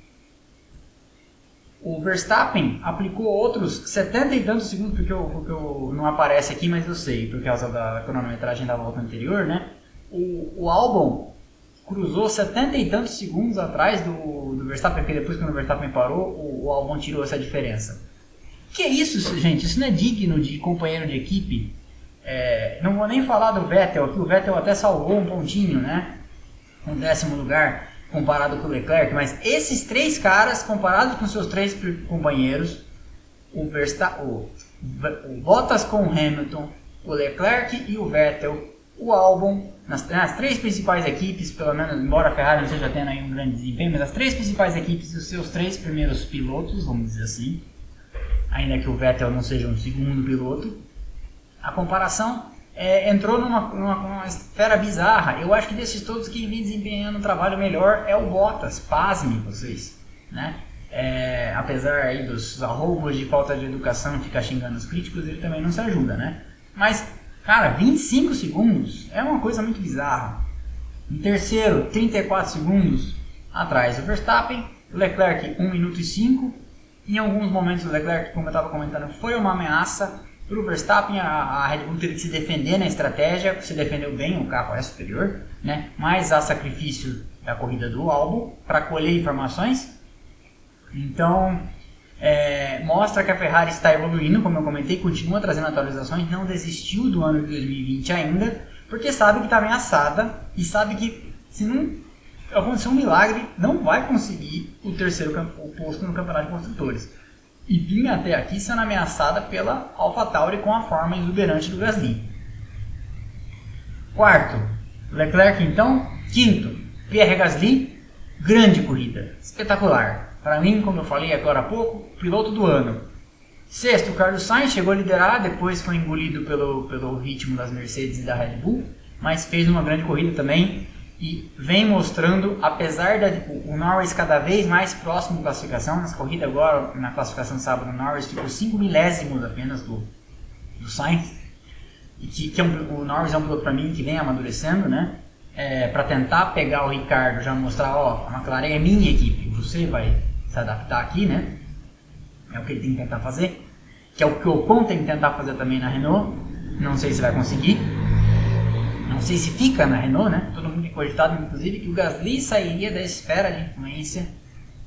Speaker 1: O Verstappen aplicou outros 70 e tantos segundos, porque, eu, porque eu, não aparece aqui, mas eu sei, por causa da cronometragem da volta anterior, né? O, o Albon cruzou 70 e tantos segundos atrás do, do Verstappen, porque depois quando o Verstappen parou, o, o Albon tirou essa diferença. Que é isso, gente? Isso não é digno de companheiro de equipe. É, não vou nem falar do Vettel, que o Vettel até salvou um pontinho, né? Um décimo lugar comparado com o Leclerc, mas esses três caras, comparados com seus três companheiros, o, Verstappen, o, o Bottas com o Hamilton, o Leclerc e o Vettel, o Albon, nas, nas, três principais equipes, pelo menos, embora a Ferrari não esteja tendo aí um grande desempenho, mas as três principais equipes os seus três primeiros pilotos, vamos dizer assim, ainda que o Vettel não seja um segundo piloto, a comparação é, entrou numa, numa, numa, esfera bizarra. Eu acho que desses todos quem vem desempenhando um trabalho melhor é o Bottas, pasmem vocês, né? É, apesar aí dos arroubos de falta de educação ficar xingando os críticos, ele também não se ajuda, né? Mas Cara, 25 segundos é uma coisa muito bizarra. Em terceiro, 34 segundos atrás do Verstappen, Leclerc 1 minuto e 5. Em alguns momentos o Leclerc, como eu estava comentando, foi uma ameaça para o Verstappen. A, a, Red Bull teve que se defender na estratégia, se defendeu bem, o carro é superior, né? mas há sacrifício da corrida do Albon para colher informações. Então, é, mostra que a Ferrari está evoluindo, como eu comentei, continua trazendo atualizações, não desistiu do ano de 2020 ainda, porque sabe que está ameaçada e sabe que se não acontecer um milagre, não vai conseguir o terceiro o posto no Campeonato de Construtores. E vinha até aqui sendo ameaçada pela AlphaTauri com a forma exuberante do Gasly. Quarto, Leclerc então. Quinto, Pierre Gasly, grande corrida, espetacular. Para mim, como eu falei agora há pouco, piloto do ano. Sexto, o Carlos Sainz chegou a liderar, depois foi engolido pelo, pelo ritmo das Mercedes e da Red Bull, mas fez uma grande corrida também e vem mostrando, apesar da o Norris cada vez mais próximo da classificação, nessa corrida agora, na classificação de sábado, o Norris ficou 5 milésimos apenas do, do Sainz, e que, que é um, o Norris é um piloto para mim que vem amadurecendo, né? É, para tentar pegar o Ricardo, já mostrar, ó, a McLaren é minha equipe, você vai se adaptar aqui, né? É o que ele tem que tentar fazer. Que é o que o Ocon tem que tentar fazer também na Renault. Não sei se vai conseguir. Não sei se fica na Renault, né? Todo mundo tem cogitado, inclusive, que o Gasly sairia da esfera de influência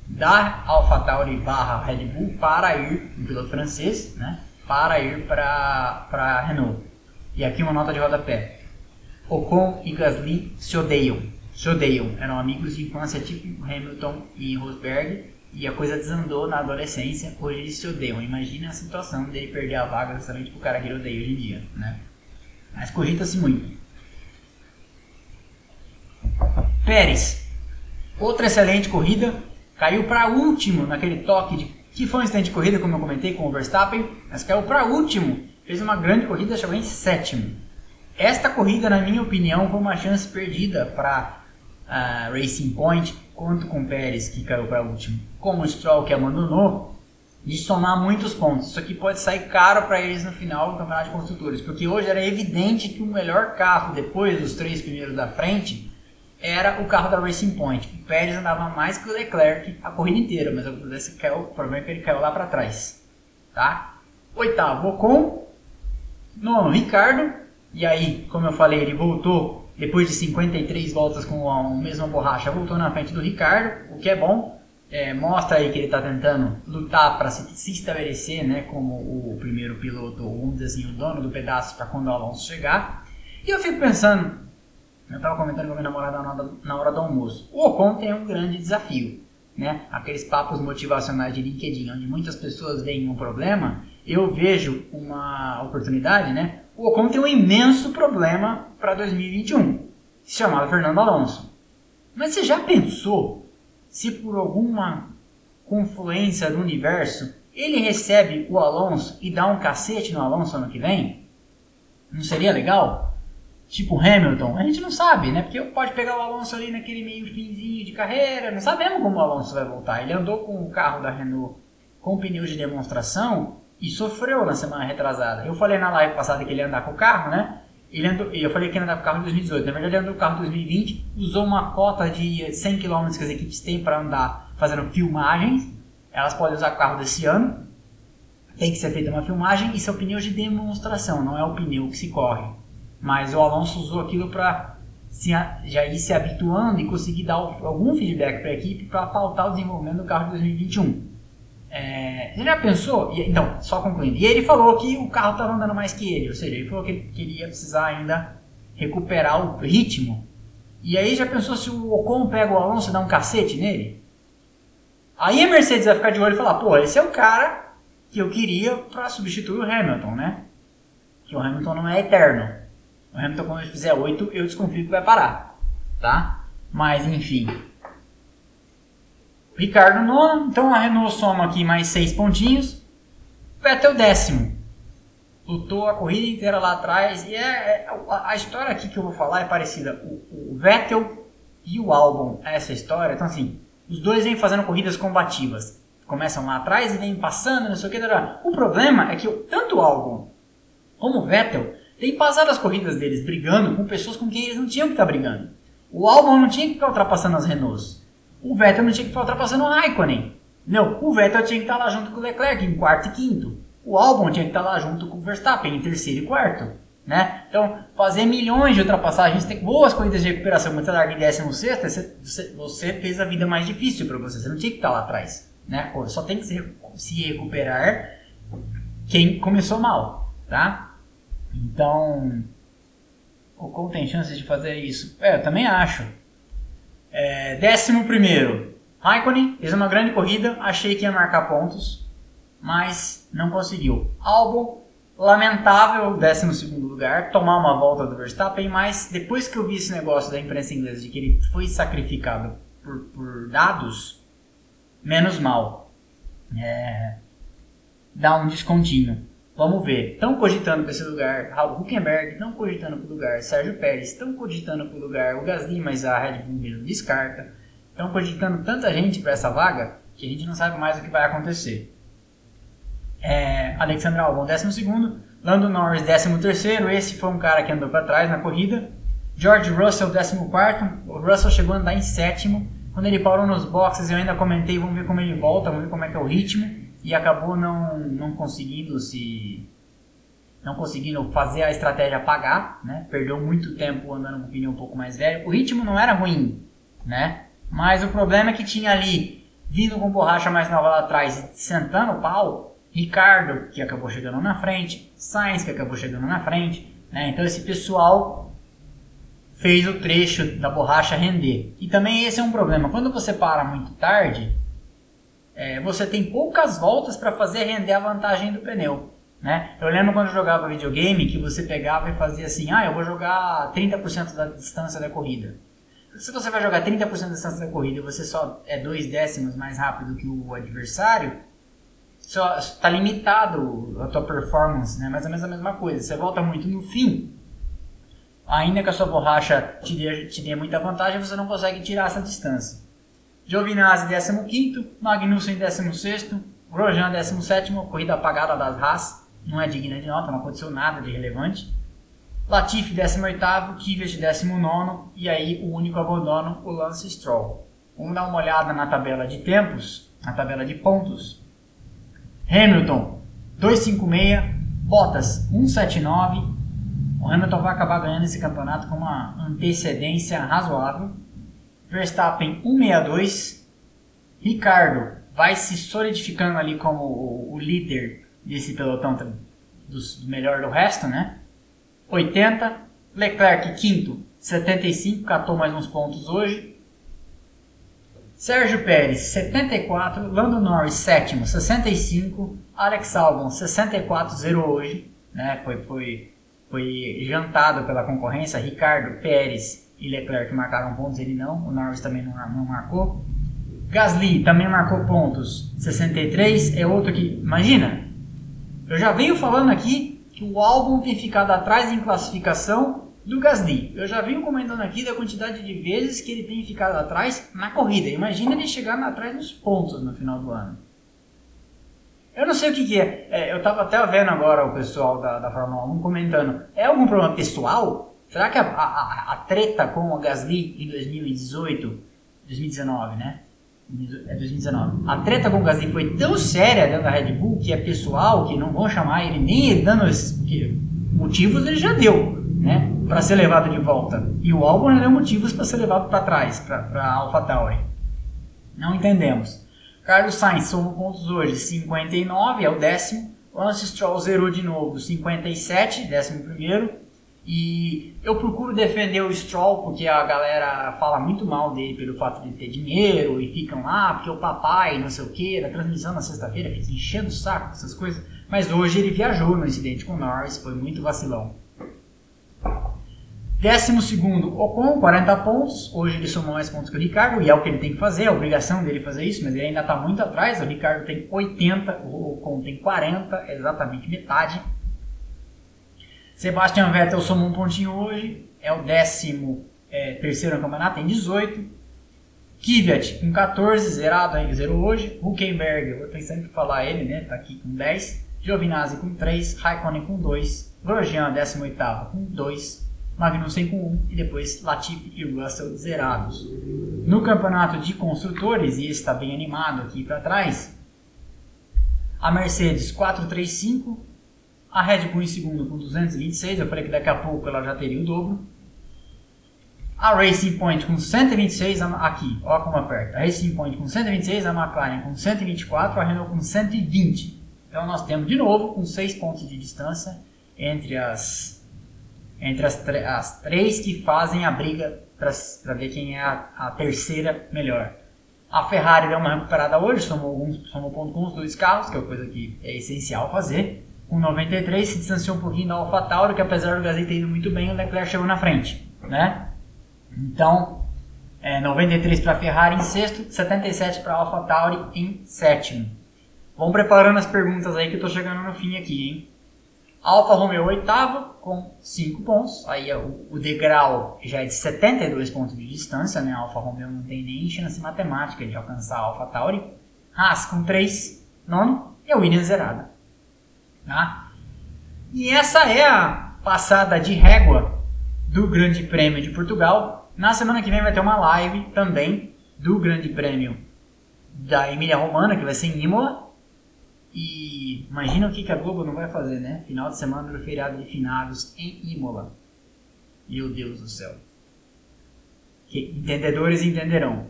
Speaker 1: da AlphaTauri barra Red Bull para ir, um piloto francês, né? Para ir para a Renault. E aqui uma nota de rodapé. Ocon e Gasly se odeiam. Se odeiam. Eram amigos de infância tipo Hamilton e Rosberg e a coisa desandou na adolescência, hoje eles se odeiam. Imagina a situação dele perder a vaga justamente pro cara que ele odeia hoje em dia, né? Mas cogita-se muito. Pérez, outra excelente corrida, caiu para último naquele toque de que foi um instante de corrida, como eu comentei com o Verstappen, mas caiu para último, fez uma grande corrida, chegou em sétimo. Esta corrida, na minha opinião, foi uma chance perdida para a uh, Racing Point, quanto com o Pérez, que caiu para último como o Stroll que abandonou, de somar muitos pontos. Isso aqui pode sair caro para eles no final do Campeonato de Construtores, porque hoje era evidente que o melhor carro depois dos três primeiros da frente era o carro da Racing Point. O Pérez andava mais que o Leclerc a corrida inteira, mas o problema é que ele caiu lá para trás. Tá? Oitavo, Ocon. Nono, Ricardo. E aí, como eu falei, ele voltou depois de 53 voltas com a mesma borracha, voltou na frente do Ricardo, o que é bom. É, mostra aí que ele está tentando lutar para se, se, estabelecer né, como o primeiro piloto, ou vamos dizer assim, o dono do pedaço para quando o Alonso chegar. E eu fico pensando, eu estava comentando com a minha namorada na, na hora do almoço, o Ocon tem um grande desafio. Né? Aqueles papos motivacionais de LinkedIn, onde muitas pessoas veem um problema, eu vejo uma oportunidade, né? O Ocon tem um imenso problema para 2021, chamado Fernando Alonso. Mas você já pensou se por alguma confluência do universo ele recebe o Alonso e dá um cacete no Alonso ano que vem? Não seria legal? Tipo Hamilton, a gente não sabe, né? Porque pode pegar o Alonso ali naquele meio finzinho de carreira, não sabemos como o Alonso vai voltar. Ele andou com o carro da Renault com pneus de demonstração e sofreu na semana retrasada. Eu falei na live passada que ele ia andar com o carro, né? Ele andou, eu falei que ia andar com carro em 2018. Na verdade, ele andou com carro em 2020, usou uma cota de 100 km que as equipes têm para andar fazendo filmagens. Elas podem usar o carro desse ano. Tem que ser feita uma filmagem. Isso é o pneu de demonstração, não é o pneu que se corre. Mas o Alonso usou aquilo para já ir se habituando e conseguir dar algum feedback para a equipe para pautar o desenvolvimento do carro de 2021. É, já pensou? Então, só concluindo. E ele falou que o carro estava andando mais que ele, ou seja, ele falou que ele queria precisar ainda recuperar o ritmo. E aí já pensou se o Ocon pega o Alonso e dá um cacete nele? Aí a Mercedes vai ficar de olho e falar, pô, esse é o cara que eu queria para substituir o Hamilton, né? Que o Hamilton não é eterno. O Hamilton quando ele fizer 8, eu desconfio que vai parar, tá? Mas enfim, Ricardo nono, então a Renault soma aqui mais seis pontinhos. Vettel décimo. Lutou a corrida inteira lá atrás. E é, é a, história aqui que eu vou falar é parecida. O, o Vettel e o Albon, essa história. Então assim, os dois vêm fazendo corridas combativas. Começam lá atrás e vêm passando, não sei o que. O problema é que tanto o Albon como o Vettel têm passado as corridas deles brigando com pessoas com quem eles não tinham que estar brigando. O Albon não tinha que ficar ultrapassando as Renaults. O Vettel não tinha que ficar ultrapassando o Raikkonen. Não, o Vettel tinha que estar lá junto com o Leclerc em quarto e quinto. O Albon tinha que estar lá junto com o Verstappen em terceiro e quarto. Né? Então, fazer milhões de ultrapassagens, ter boas corridas de recuperação, quando você larga em 16, você, você fez a vida mais difícil para você. Você não tinha que estar lá atrás. Né? Só tem que se, se recuperar quem começou mal. Tá? Então, o Ocon tem chances de fazer isso? É, eu também acho. É, décimo primeiro, Raikkonen fez uma grande corrida, achei que ia marcar pontos, mas não conseguiu. Albon, lamentável, décimo segundo lugar, tomar uma volta do Verstappen, mas depois que eu vi esse negócio da imprensa inglesa de que ele foi sacrificado por, por dados, menos mal. É, dá um descontinho. Vamos ver. Estão cogitando para esse lugar Raul Huckenberg, estão cogitando para o lugar Sérgio Pérez, estão cogitando para o lugar o Gasly, mas a Red Bull mesmo descarta. Estão cogitando tanta gente para essa vaga que a gente não sabe mais o que vai acontecer. É, Alexandre Albon, 12. Lando Norris, 13. Esse foi um cara que andou para trás na corrida. George Russell, 14. O Russell chegou a andar em sétimo. Quando ele parou nos boxes, eu ainda comentei: vamos ver como ele volta, vamos ver como é que é o ritmo e acabou não, não conseguindo se não conseguindo fazer a estratégia pagar, né? Perdeu muito tempo andando com o pneu um pouco mais velho. O ritmo não era ruim, né? Mas o problema é que tinha ali vindo com borracha mais nova lá atrás, sentando o pau, Ricardo que acabou chegando na frente, Sainz que acabou chegando na frente, né? Então esse pessoal fez o trecho da borracha render. E também esse é um problema. Quando você para muito tarde, é, você tem poucas voltas para fazer render a vantagem do pneu. Né? Eu lembro quando eu jogava videogame que você pegava e fazia assim: ah, eu vou jogar 30% da distância da corrida. Se você vai jogar 30% da distância da corrida e você só é dois décimos mais rápido que o adversário, está limitado a tua performance, né? É a mesma coisa. Você volta muito no fim, ainda que a sua borracha te dê, te dê muita vantagem, você não consegue tirar essa distância. Giovinazzi 15º, Magnussen 16º, Grosjean 17º, corrida apagada das Haas, não é digna de nota, não aconteceu nada de relevante. Latifi 18º, Kvyat 19º e aí o único abandono, o Lance Stroll. Vamos dar uma olhada na tabela de tempos, na tabela de pontos. Hamilton 256, Bottas 179. O Hamilton vai acabar ganhando esse campeonato com uma antecedência razoável. Verstappen 162. Ricardo vai se solidificando ali como o, o líder desse pelotão dos, do melhor do resto, né? 80. Leclerc quinto, 75, catou mais uns pontos hoje. Sérgio Pérez, 74. Lando Norris, sétimo, 65. Alex Albon, 64, zerou hoje. Né? Foi, foi, foi jantado pela concorrência. Ricardo, Pérez e Leclerc marcaram pontos, ele não. O Norris também não, não marcou. Gasly também marcou pontos, 63. É outro que, imagina, eu já venho falando aqui que o álbum tem ficado atrás em classificação do Gasly. Eu já venho comentando aqui da quantidade de vezes que ele tem ficado atrás na corrida. Imagina ele chegar atrás nos pontos no final do ano. Eu não sei o que, que é. é. Eu estava até vendo agora o pessoal da, da Fórmula 1 comentando. É algum problema pessoal? Será que a, a, a treta com o Gasly em 2018, 2019, né? É 2019. A treta com o Gasly foi tão séria dentro da Red Bull que é pessoal, que não vão chamar ele nem dando esses motivos ele já deu né, para ser levado de volta. E o Albon deu motivos para ser levado para trás, para a AlphaTauri. Não entendemos. Carlos Sainz somou pontos hoje, 59, é o décimo. Lance Stroll zerou de novo, 57, décimo primeiro. E eu procuro defender o Stroll porque a galera fala muito mal dele pelo fato de ter dinheiro e ficam lá porque o papai, não sei o que, da transmissão na sexta-feira, fica enchendo o saco, essas coisas. Mas hoje ele viajou no incidente com o Norris, foi muito vacilão. Décimo segundo, Ocon, 40 pontos. Hoje ele somou mais pontos que o Ricardo, e é o que ele tem que fazer, é a obrigação dele fazer isso, mas ele ainda está muito atrás. O Ricardo tem 80, o Ocon tem 40, exatamente metade. Sebastian Vettel somou um pontinho hoje, é o décimo é, terceiro no campeonato, tem 18. Kvyat com 14, zerado aí, zerou hoje. Huckenberg, eu vou pensando que falar ele, né? Tá aqui com 10. Giovinazzi com 3, Raikkonen com 2, Grosjean 18 com 2, Magnussen com 1 e depois Latifi e Russell zerados. No campeonato de construtores, e esse está bem animado aqui para trás, a Mercedes 435, a Red Bull em segundo com 226, eu falei que daqui a pouco ela já teria o dobro. A Racing Point com 126, aqui, olha como aperta. A Racing Point com 126, a McLaren com 124, a Renault com 120. Então nós temos de novo com 6 pontos de distância entre as entre as, as três que fazem a briga para ver quem é a, a, terceira melhor. A Ferrari deu uma recuperada hoje, somou, somou ponto com os dois carros, que é uma coisa que é essencial fazer. Com 93 se distanciou um pouquinho da AlphaTauri, que apesar do Gasly ter ido muito bem, o Leclerc chegou na frente, né? Então, é, 93 para a Ferrari em sexto, 77 para a AlphaTauri em sétimo. Vamos preparando as perguntas aí que eu estou chegando no fim aqui, hein? Alfa Romeo oitavo com 5 pontos. Aí o, o, degrau já é de 72 pontos de distância, né? A Alfa Romeo não tem nem chance matemática de alcançar a Alfa Tauri. Haas com 3, nono, e a Williams zerada. Tá? E essa é a passada de régua do Grande Prêmio de Portugal. Na semana que vem vai ter uma live também do Grande Prêmio da Emília Romana, que vai ser em Imola. E imagina o que, a Globo não vai fazer, né? Final de semana do feriado de finados em Imola. Meu Deus do céu. Que entendedores entenderão.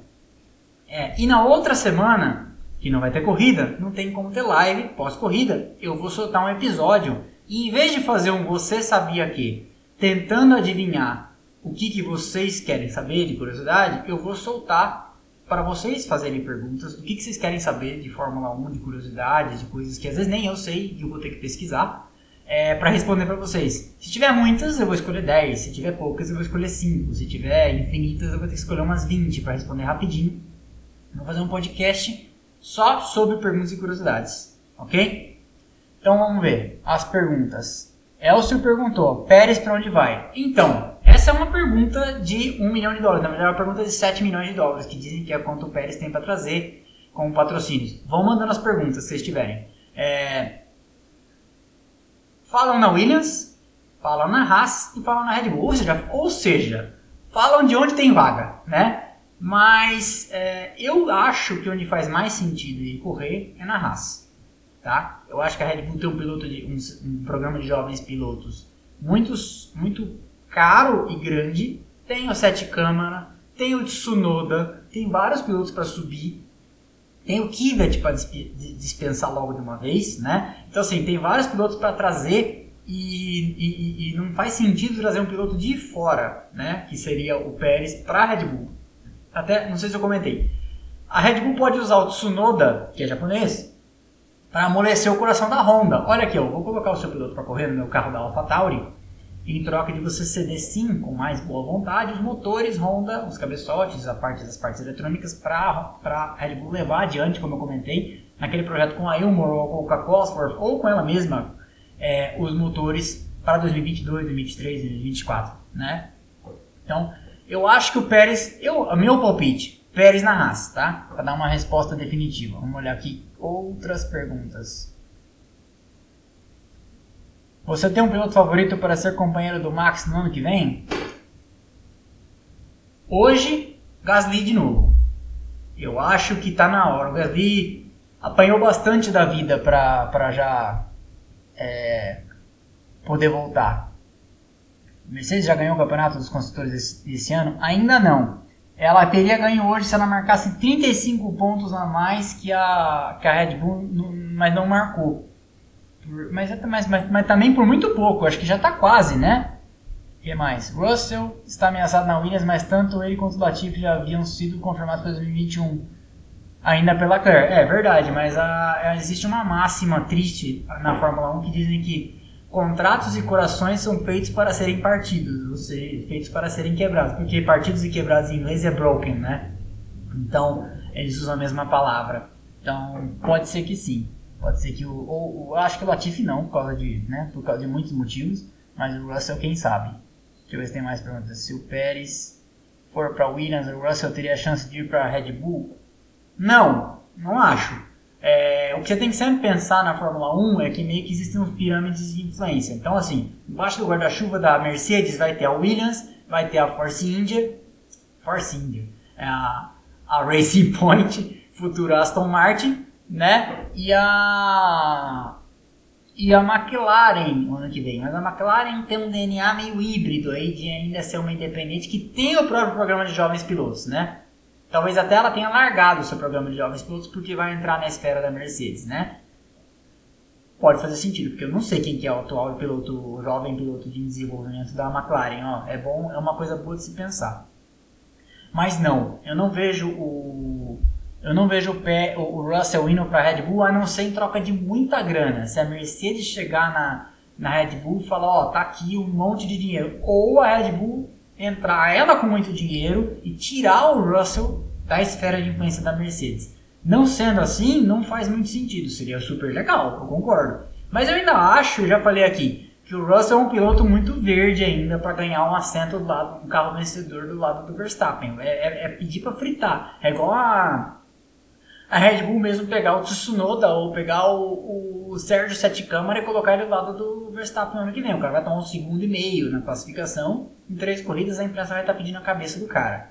Speaker 1: É, e na outra semana, que não vai ter corrida, não tem como ter live pós-corrida. Eu vou soltar um episódio. E em vez de fazer um Você Sabia Que, tentando adivinhar o que, que vocês querem saber de curiosidade, eu vou soltar para vocês fazerem perguntas do que, que, vocês querem saber de Fórmula 1, de curiosidades, de coisas que às vezes nem eu sei e eu vou ter que pesquisar é, para responder para vocês. Se tiver muitas, eu vou escolher 10. Se tiver poucas, eu vou escolher 5. Se tiver infinitas, eu vou ter que escolher umas 20 para responder rapidinho. vou fazer um podcast só sobre perguntas e curiosidades, ok? Então vamos ver as perguntas. Elcio perguntou: Pérez para onde vai? Então, essa é uma pergunta de 1 milhão de dólares, na verdade é uma pergunta de 7 milhões de dólares, que dizem que é quanto o Pérez tem para trazer como patrocínios. Vão mandando as perguntas se vocês tiverem. É... Falam na Williams, falam na Haas e falam na Red Bull. Ou seja, ou seja falam de onde tem vaga, né? Mas é, eu acho que onde faz mais sentido ele correr é na Haas. tá? Eu acho que a Red Bull tem um piloto de um, um programa de jovens pilotos muito, muito caro e grande. Tem o Sete Câmara, tem o Tsunoda, tem vários pilotos para subir. Tem o Kivet para dispensar logo de uma vez, né? Então assim, tem vários pilotos para trazer e, e, e, não faz sentido trazer um piloto de fora, né? Que seria o Pérez para a Red Bull. Até, não sei se eu comentei. A Red Bull pode usar o Tsunoda, que é japonês, para amolecer o coração da Honda. Olha aqui, eu vou colocar o seu piloto para correr no meu carro da AlphaTauri. Em troca de você ceder sim, com mais boa vontade, os motores Honda, os cabeçotes, a parte das partes eletrônicas para a Red Bull levar adiante, como eu comentei, naquele projeto com a Ilmor ou com a Cosworth ou com ela mesma, é, os motores para 2022, 2023 e 2024, né? Então, eu acho que o Pérez, eu, meu palpite, Pérez na Haas, tá? Para dar uma resposta definitiva. Vamos olhar aqui outras perguntas. Você tem um piloto favorito para ser companheiro do Max no ano que vem? Hoje, Gasly de novo. Eu acho que tá na hora. O Gasly apanhou bastante da vida para já é, poder voltar. Mercedes já ganhou o campeonato dos construtores esse, esse, ano? Ainda não. Ela teria ganho hoje se ela marcasse 35 pontos a mais que a, que a Red Bull, mas não marcou. Mas, mas, mas, mas também por muito pouco, acho que já está quase, né? O que mais? Russell está ameaçado na Williams, mas tanto ele quanto o Latifi já haviam sido confirmados para 2021. Ainda pela Claire. É verdade, mas a, existe uma máxima triste na Fórmula 1 que dizem que Contratos e corações são feitos para serem partidos, ou seja, feitos para serem quebrados, porque partidos e quebrados em inglês é broken, né? Então, eles usam a mesma palavra. Então, pode ser que sim. Pode ser que o. Ou, eu acho que o Latifi não, por causa de, né, por causa de muitos motivos, mas o Russell, quem sabe? Deixa eu ver se tem mais perguntas. Se o Pérez for para Williams, o Russell teria a chance de ir para Red Bull? Não, não acho. É, o que você tem que sempre pensar na Fórmula 1 é que meio que existem uns pirâmides de influência. Então, assim, embaixo do guarda-chuva da Mercedes vai ter a Williams, vai ter a Force India, Force India, é a, a Racing [LAUGHS] Point, futura Aston Martin, né? E a e a McLaren no ano que vem. Mas a McLaren tem um DNA meio híbrido aí de ainda ser uma independente que tem o próprio programa de jovens pilotos, né? Talvez até ela tenha largado o seu programa de jovens pilotos porque vai entrar na esfera da Mercedes, né? Pode fazer sentido, porque eu não sei quem que é o atual piloto, o jovem piloto de desenvolvimento da McLaren. Ó, é bom, é uma coisa boa de se pensar. Mas não, eu não vejo o eu não vejo o, pé, o Russell indo para a Red Bull a não ser em troca de muita grana. Se a Mercedes chegar na, na Red Bull e falar, ó, tá aqui um monte de dinheiro, ou a Red Bull entrar ela com muito dinheiro e tirar o Russell da esfera de influência da Mercedes. Não sendo assim, não faz muito sentido. Seria super legal, eu concordo. Mas eu ainda acho, já falei aqui, que o Russell é um piloto muito verde ainda para ganhar um assento do lado, um carro vencedor do lado do Verstappen. É, é, é pedir para fritar. É igual a, a Red Bull mesmo pegar o Tsunoda ou pegar o, o Sérgio Sete Câmara e colocar ele do lado do Verstappen no ano que vem. O cara vai tomar um segundo e meio na classificação em três corridas a imprensa vai estar tá pedindo a cabeça do cara.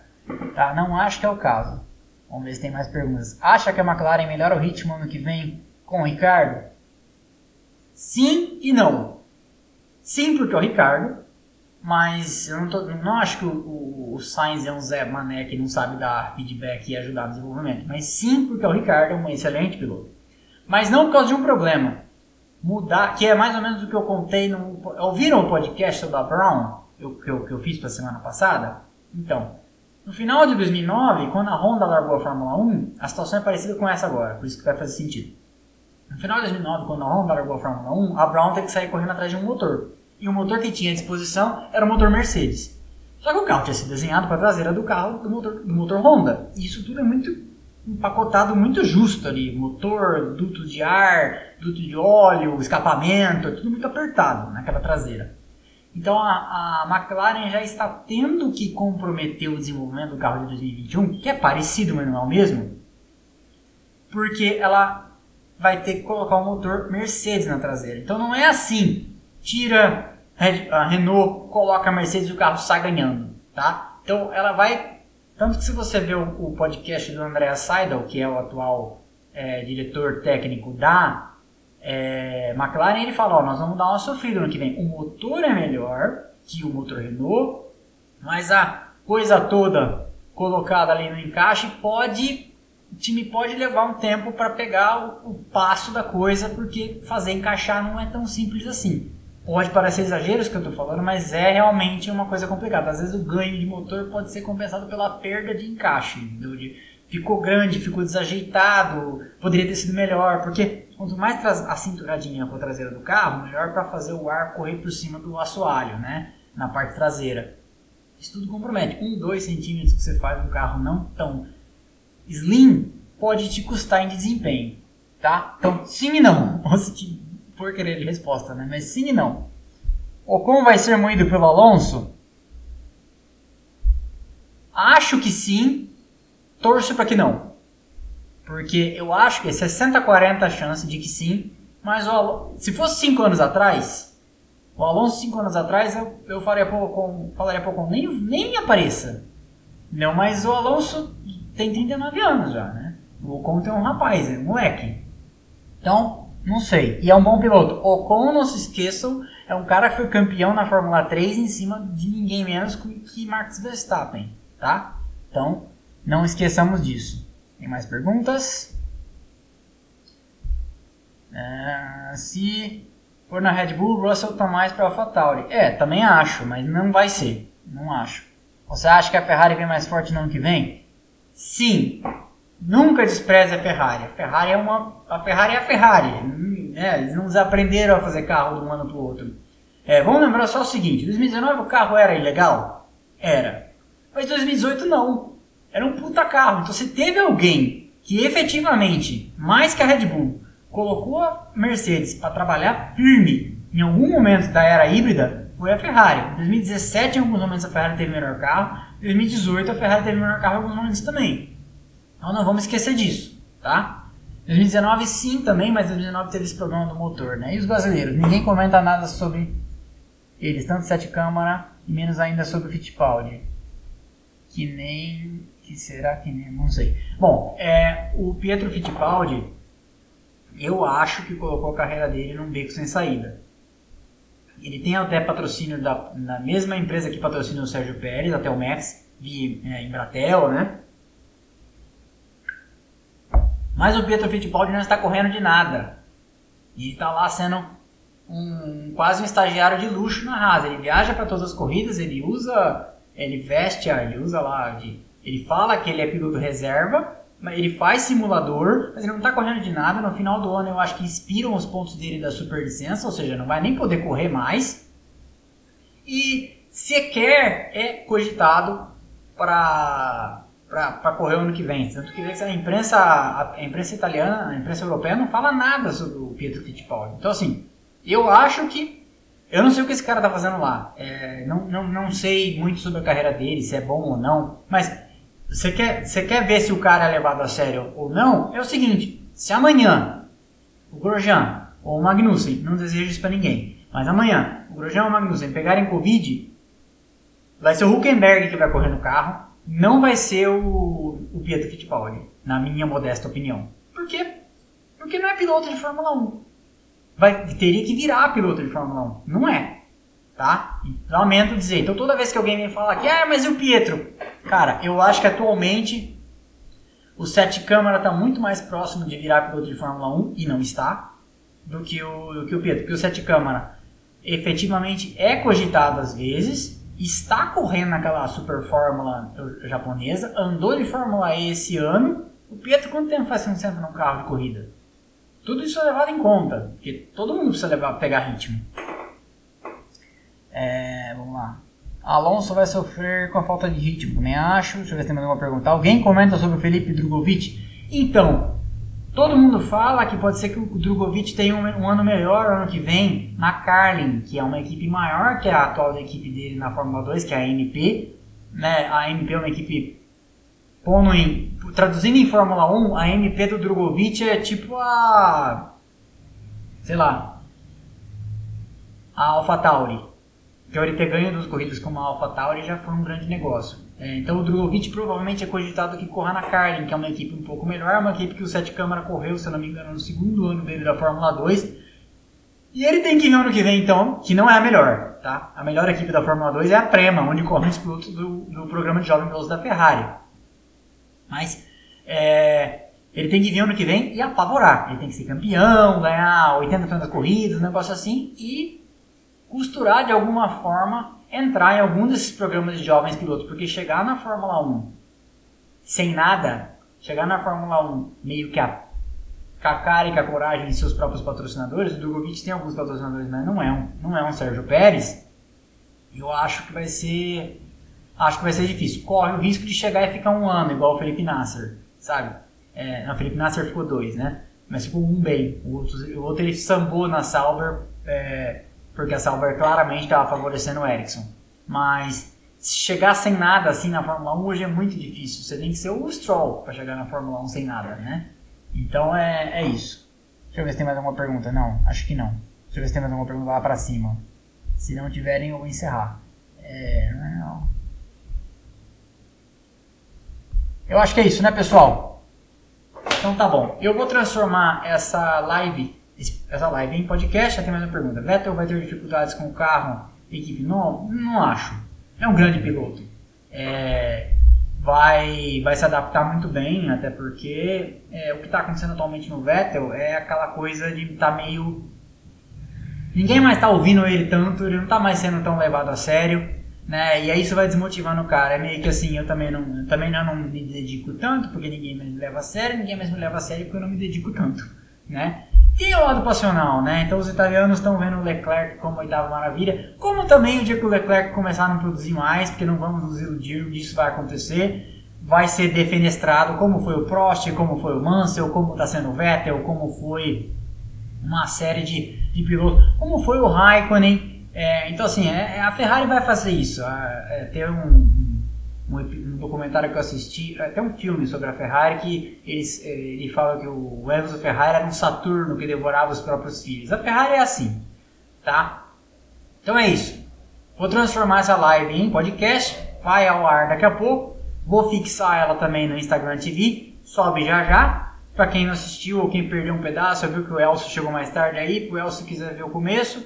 Speaker 1: Tá? Não acho que é o caso. Vamos ver se tem mais perguntas. Acha que a McLaren melhora o ritmo ano que vem com o Ricardo? Sim e não. Sim, porque o Ricardo, mas eu não, tô, não acho que o, o, o, Sainz é um Zé Mané que não sabe dar feedback e ajudar no desenvolvimento. Mas sim, porque o Ricardo é um excelente piloto. Mas não por causa de um problema. Mudar, que é mais ou menos o que eu contei no. Ouviram o podcast sobre a Brown? eu, que, eu, que eu fiz para semana passada? Então, no final de 2009, quando a Honda largou a Fórmula 1, a situação é parecida com essa agora, por isso que vai fazer sentido. No final de 2009, quando a Honda largou a Fórmula 1, a Brown teve que sair correndo atrás de um motor. E o motor que tinha à disposição era o motor Mercedes. Só que o carro tinha sido desenhado para a traseira do carro do motor, do motor Honda. E isso tudo é muito empacotado, muito justo ali. Motor, duto de ar, duto de óleo, escapamento, é tudo muito apertado naquela traseira. Então a, a, McLaren já está tendo que comprometer o desenvolvimento do carro de 2021, que é parecido, mas não é o mesmo, porque ela vai ter que colocar um motor Mercedes na traseira. Então não é assim, tira a Renault, coloca a Mercedes e o carro sai ganhando, tá? Então ela vai, tanto que se você ver o, o podcast do André Seidel, que é o atual é, diretor técnico da é, McLaren ele fala, ó, nós vamos dar uma sofrida no que vem. O motor é melhor que o motor Renault, mas a coisa toda colocada ali no encaixe pode o time pode levar um tempo para pegar o, o, passo da coisa, porque fazer encaixar não é tão simples assim. Pode parecer exagero que eu estou falando, mas é realmente uma coisa complicada. Às vezes o ganho de motor pode ser compensado pela perda de encaixe. De, ficou grande, ficou desajeitado, poderia ter sido melhor, porque quanto mais a cinturadinha com a traseira do carro, melhor para fazer o ar correr por cima do assoalho, né? Na parte traseira. Isso tudo compromete. Um, dois centímetros que você faz um carro não tão slim pode te custar em desempenho, tá? Então, sim e não. [LAUGHS] Te por querer de resposta, né? Mas sim e não. Ocon vai ser moído pelo Alonso? Acho que sim. Torço para que não. Porque eu acho que é 60-40 a chance de que sim. Mas o, se fosse 5 anos atrás, o Alonso 5 anos atrás, eu, eu faria pouco, falaria pouco, nem, nem apareça. Não, mas o Alonso tem 39 anos já, né? O Ocon tem um rapaz, é um moleque. Então, não sei. E é um bom piloto. Ocon, não se esqueçam, é um cara que foi campeão na Fórmula 3 em cima de ninguém menos que Max Verstappen, tá? Então, não esqueçamos disso. Tem mais perguntas? É, se for na Red Bull, Russell tá mais para AlphaTauri. É, também acho, mas não vai ser. Não acho. Você acha que a Ferrari vem mais forte no ano que vem? Sim, nunca despreze a Ferrari. A Ferrari é uma, a Ferrari é a Ferrari. É, eles não aprenderam a fazer carro de um ano para o outro. É, vamos lembrar só o seguinte: 2019 o carro era ilegal, era, mas 2018 não. Era um puta carro. Então se teve alguém que efetivamente, mais que a Red Bull, colocou a Mercedes para trabalhar firme em algum momento da era híbrida, foi a Ferrari. Em 2017, em alguns momentos, a Ferrari teve melhor carro. Em 2018, a Ferrari teve melhor carro em alguns momentos também. Então não vamos esquecer disso, tá? 2019 sim também, mas 2019 teve esse problema do motor, né? E os brasileiros? Ninguém comenta nada sobre eles, tanto sete câmara e menos ainda sobre o Fittipaldi. Que nem... que será que nem... não sei. Bom, é, o Pietro Fittipaldi, eu acho que colocou a carreira dele num beco sem saída. Ele tem até patrocínio da, da mesma empresa que patrocina o Sérgio Pérez, até o Max, via é, Embratel, né? Mas o Pietro Fittipaldi não está correndo de nada. E está lá sendo um, quase um estagiário de luxo na Haas. Ele viaja para todas as corridas, ele usa, ele veste, ele usa lá, de, ele fala que ele é piloto reserva, ele faz simulador, mas ele não está correndo de nada. No final do ano eu acho que expiram os pontos dele da superlicença, ou seja, não vai nem poder correr mais. E sequer é cogitado para para correr o ano que vem. Tanto que a imprensa, a imprensa italiana, a imprensa europeia não fala nada sobre o Pietro Fittipaldi. Então assim, eu acho que eu não sei o que esse cara tá fazendo lá. É, não, não, não sei muito sobre a carreira dele, se é bom ou não, mas você quer, você quer ver se o cara é levado a sério ou não? É o seguinte: se amanhã o Grosjean ou o Magnussen, não desejo isso para ninguém, mas amanhã o Grosjean ou o Magnussen pegarem Covid, vai ser o Huckenberg que vai correr no carro, não vai ser o, o Pietro Fittipaldi, na minha modesta opinião. Por quê? Porque não é piloto de Fórmula 1. Vai, teria que virar piloto de Fórmula 1. Não é. Tá? Lamento dizer. Então toda vez que alguém vem falar que, ah, mas e o Pietro? Cara, eu acho que atualmente o Sete Câmara está muito mais próximo de virar piloto de Fórmula 1, e não está, do que o, do que o Pietro. Porque o Sete Câmara efetivamente é cogitado às vezes, está correndo naquela Super Fórmula japonesa, andou de Fórmula E esse ano. O Pietro, quanto tempo faz que não senta num carro de corrida? Tudo isso é levado em conta, porque todo mundo precisa levar, pegar ritmo. É, vamos lá. Alonso vai sofrer com a falta de ritmo, nem acho. Deixa eu ver se tem mais alguma pergunta. Alguém comenta sobre o Felipe Drogovic? Então, todo mundo fala que pode ser que o Drogovic tenha um, um, ano melhor ano que vem na Carlin, que é uma equipe maior que a atual equipe dele na Fórmula 2, que é a MP. Né? A MP é uma equipe pondo em, traduzindo em Fórmula 1, a MP do Drogovic é tipo a sei lá, a AlphaTauri. Então ele ter ganho duas corridas como a AlphaTauri já foi um grande negócio. É, então o Drogovic provavelmente é cogitado que corra na Carlin, que é uma equipe um pouco melhor, uma equipe que o Sete Câmara correu, se eu não me engano, no segundo ano dele da Fórmula 2. E ele tem que ver ano que vem, então, que não é a melhor, tá? A melhor equipe da Fórmula 2 é a Prema, onde correm os pilotos do, do programa de Jovem Pilotos da Ferrari. Mas é, ele tem que vir ano que vem e apavorar. Ele tem que ser campeão, ganhar 80 corridas, um negócio assim, e costurar de alguma forma entrar em algum desses programas de jovens pilotos, porque chegar na Fórmula 1 sem nada, chegar na Fórmula 1 meio que a, com a cara e com a coragem de seus próprios patrocinadores, o Drogovic tem alguns patrocinadores, mas não é um, não é um Sérgio Pérez, eu acho que vai ser acho que vai ser difícil. Corre o risco de chegar e ficar um ano, igual o Felipe Nasser, sabe? É, o Felipe Nasser ficou dois, né? Mas ficou um bem. O outro, o outro ele sambou na Sauber é, porque a Sauber claramente estava favorecendo o Ericsson. Mas se chegar sem nada assim na Fórmula 1 hoje é muito difícil. Você tem que ser o Stroll para chegar na Fórmula 1 sem nada, né? Então é, é isso. Deixa eu ver se tem mais alguma pergunta. Não, acho que não. Deixa eu ver se tem mais alguma pergunta lá para cima. Se não tiverem, eu vou encerrar. É... Eu acho que é isso, né, pessoal? Então tá bom. Eu vou transformar essa live essa live em podcast. Tem mais uma pergunta. Vettel vai ter dificuldades com o carro, equipe nova? Não acho. É um grande piloto. É, vai, vai se adaptar muito bem, até porque é, o que está acontecendo atualmente no Vettel é aquela coisa de estar tá meio. Ninguém mais está ouvindo ele tanto, ele não está mais sendo tão levado a sério, né? E aí isso vai desmotivando o cara. É meio que assim, eu também não, eu também não me dedico tanto, porque ninguém mais me leva a sério, ninguém mais me leva a sério porque eu não me dedico tanto, né? Tem o lado passional, né? Então os italianos estão vendo o Leclerc como oitava maravilha, como também o dia que o Leclerc começar a não produzir mais, porque não vamos nos iludir, isso vai acontecer, vai ser defenestrado, como foi o Prost, como foi o Mansell, como está sendo o Vettel, como foi uma série de, de pilotos, como foi o Raikkonen. É, então assim, é, a Ferrari vai fazer isso, é, ter um um, um, documentário que eu assisti, até um filme sobre a Ferrari, que eles, eh, ele fala que o Enzo Ferrari era um Saturno que devorava os próprios filhos. A Ferrari é assim, tá? Então é isso. Vou transformar essa live em podcast, vai ao ar daqui a pouco. Vou fixar ela também no Instagram TV, sobe já já. Para quem não assistiu ou quem perdeu um pedaço, viu que o Elcio chegou mais tarde aí, o Elcio quiser ver o começo.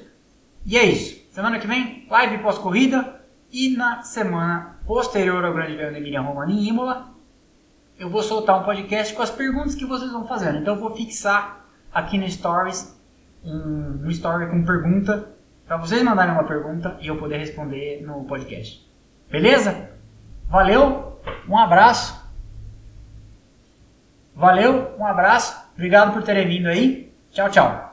Speaker 1: E é isso. Semana que vem, live pós-corrida. E na semana posterior ao Grande Prêmio da Emília Romana em Imola, eu vou soltar um podcast com as perguntas que vocês vão fazendo. Então eu vou fixar aqui no Stories um, um story com pergunta para vocês mandarem uma pergunta e eu poder responder no podcast. Beleza? Valeu, um abraço. Valeu, um abraço. Obrigado por terem vindo aí. Tchau, tchau.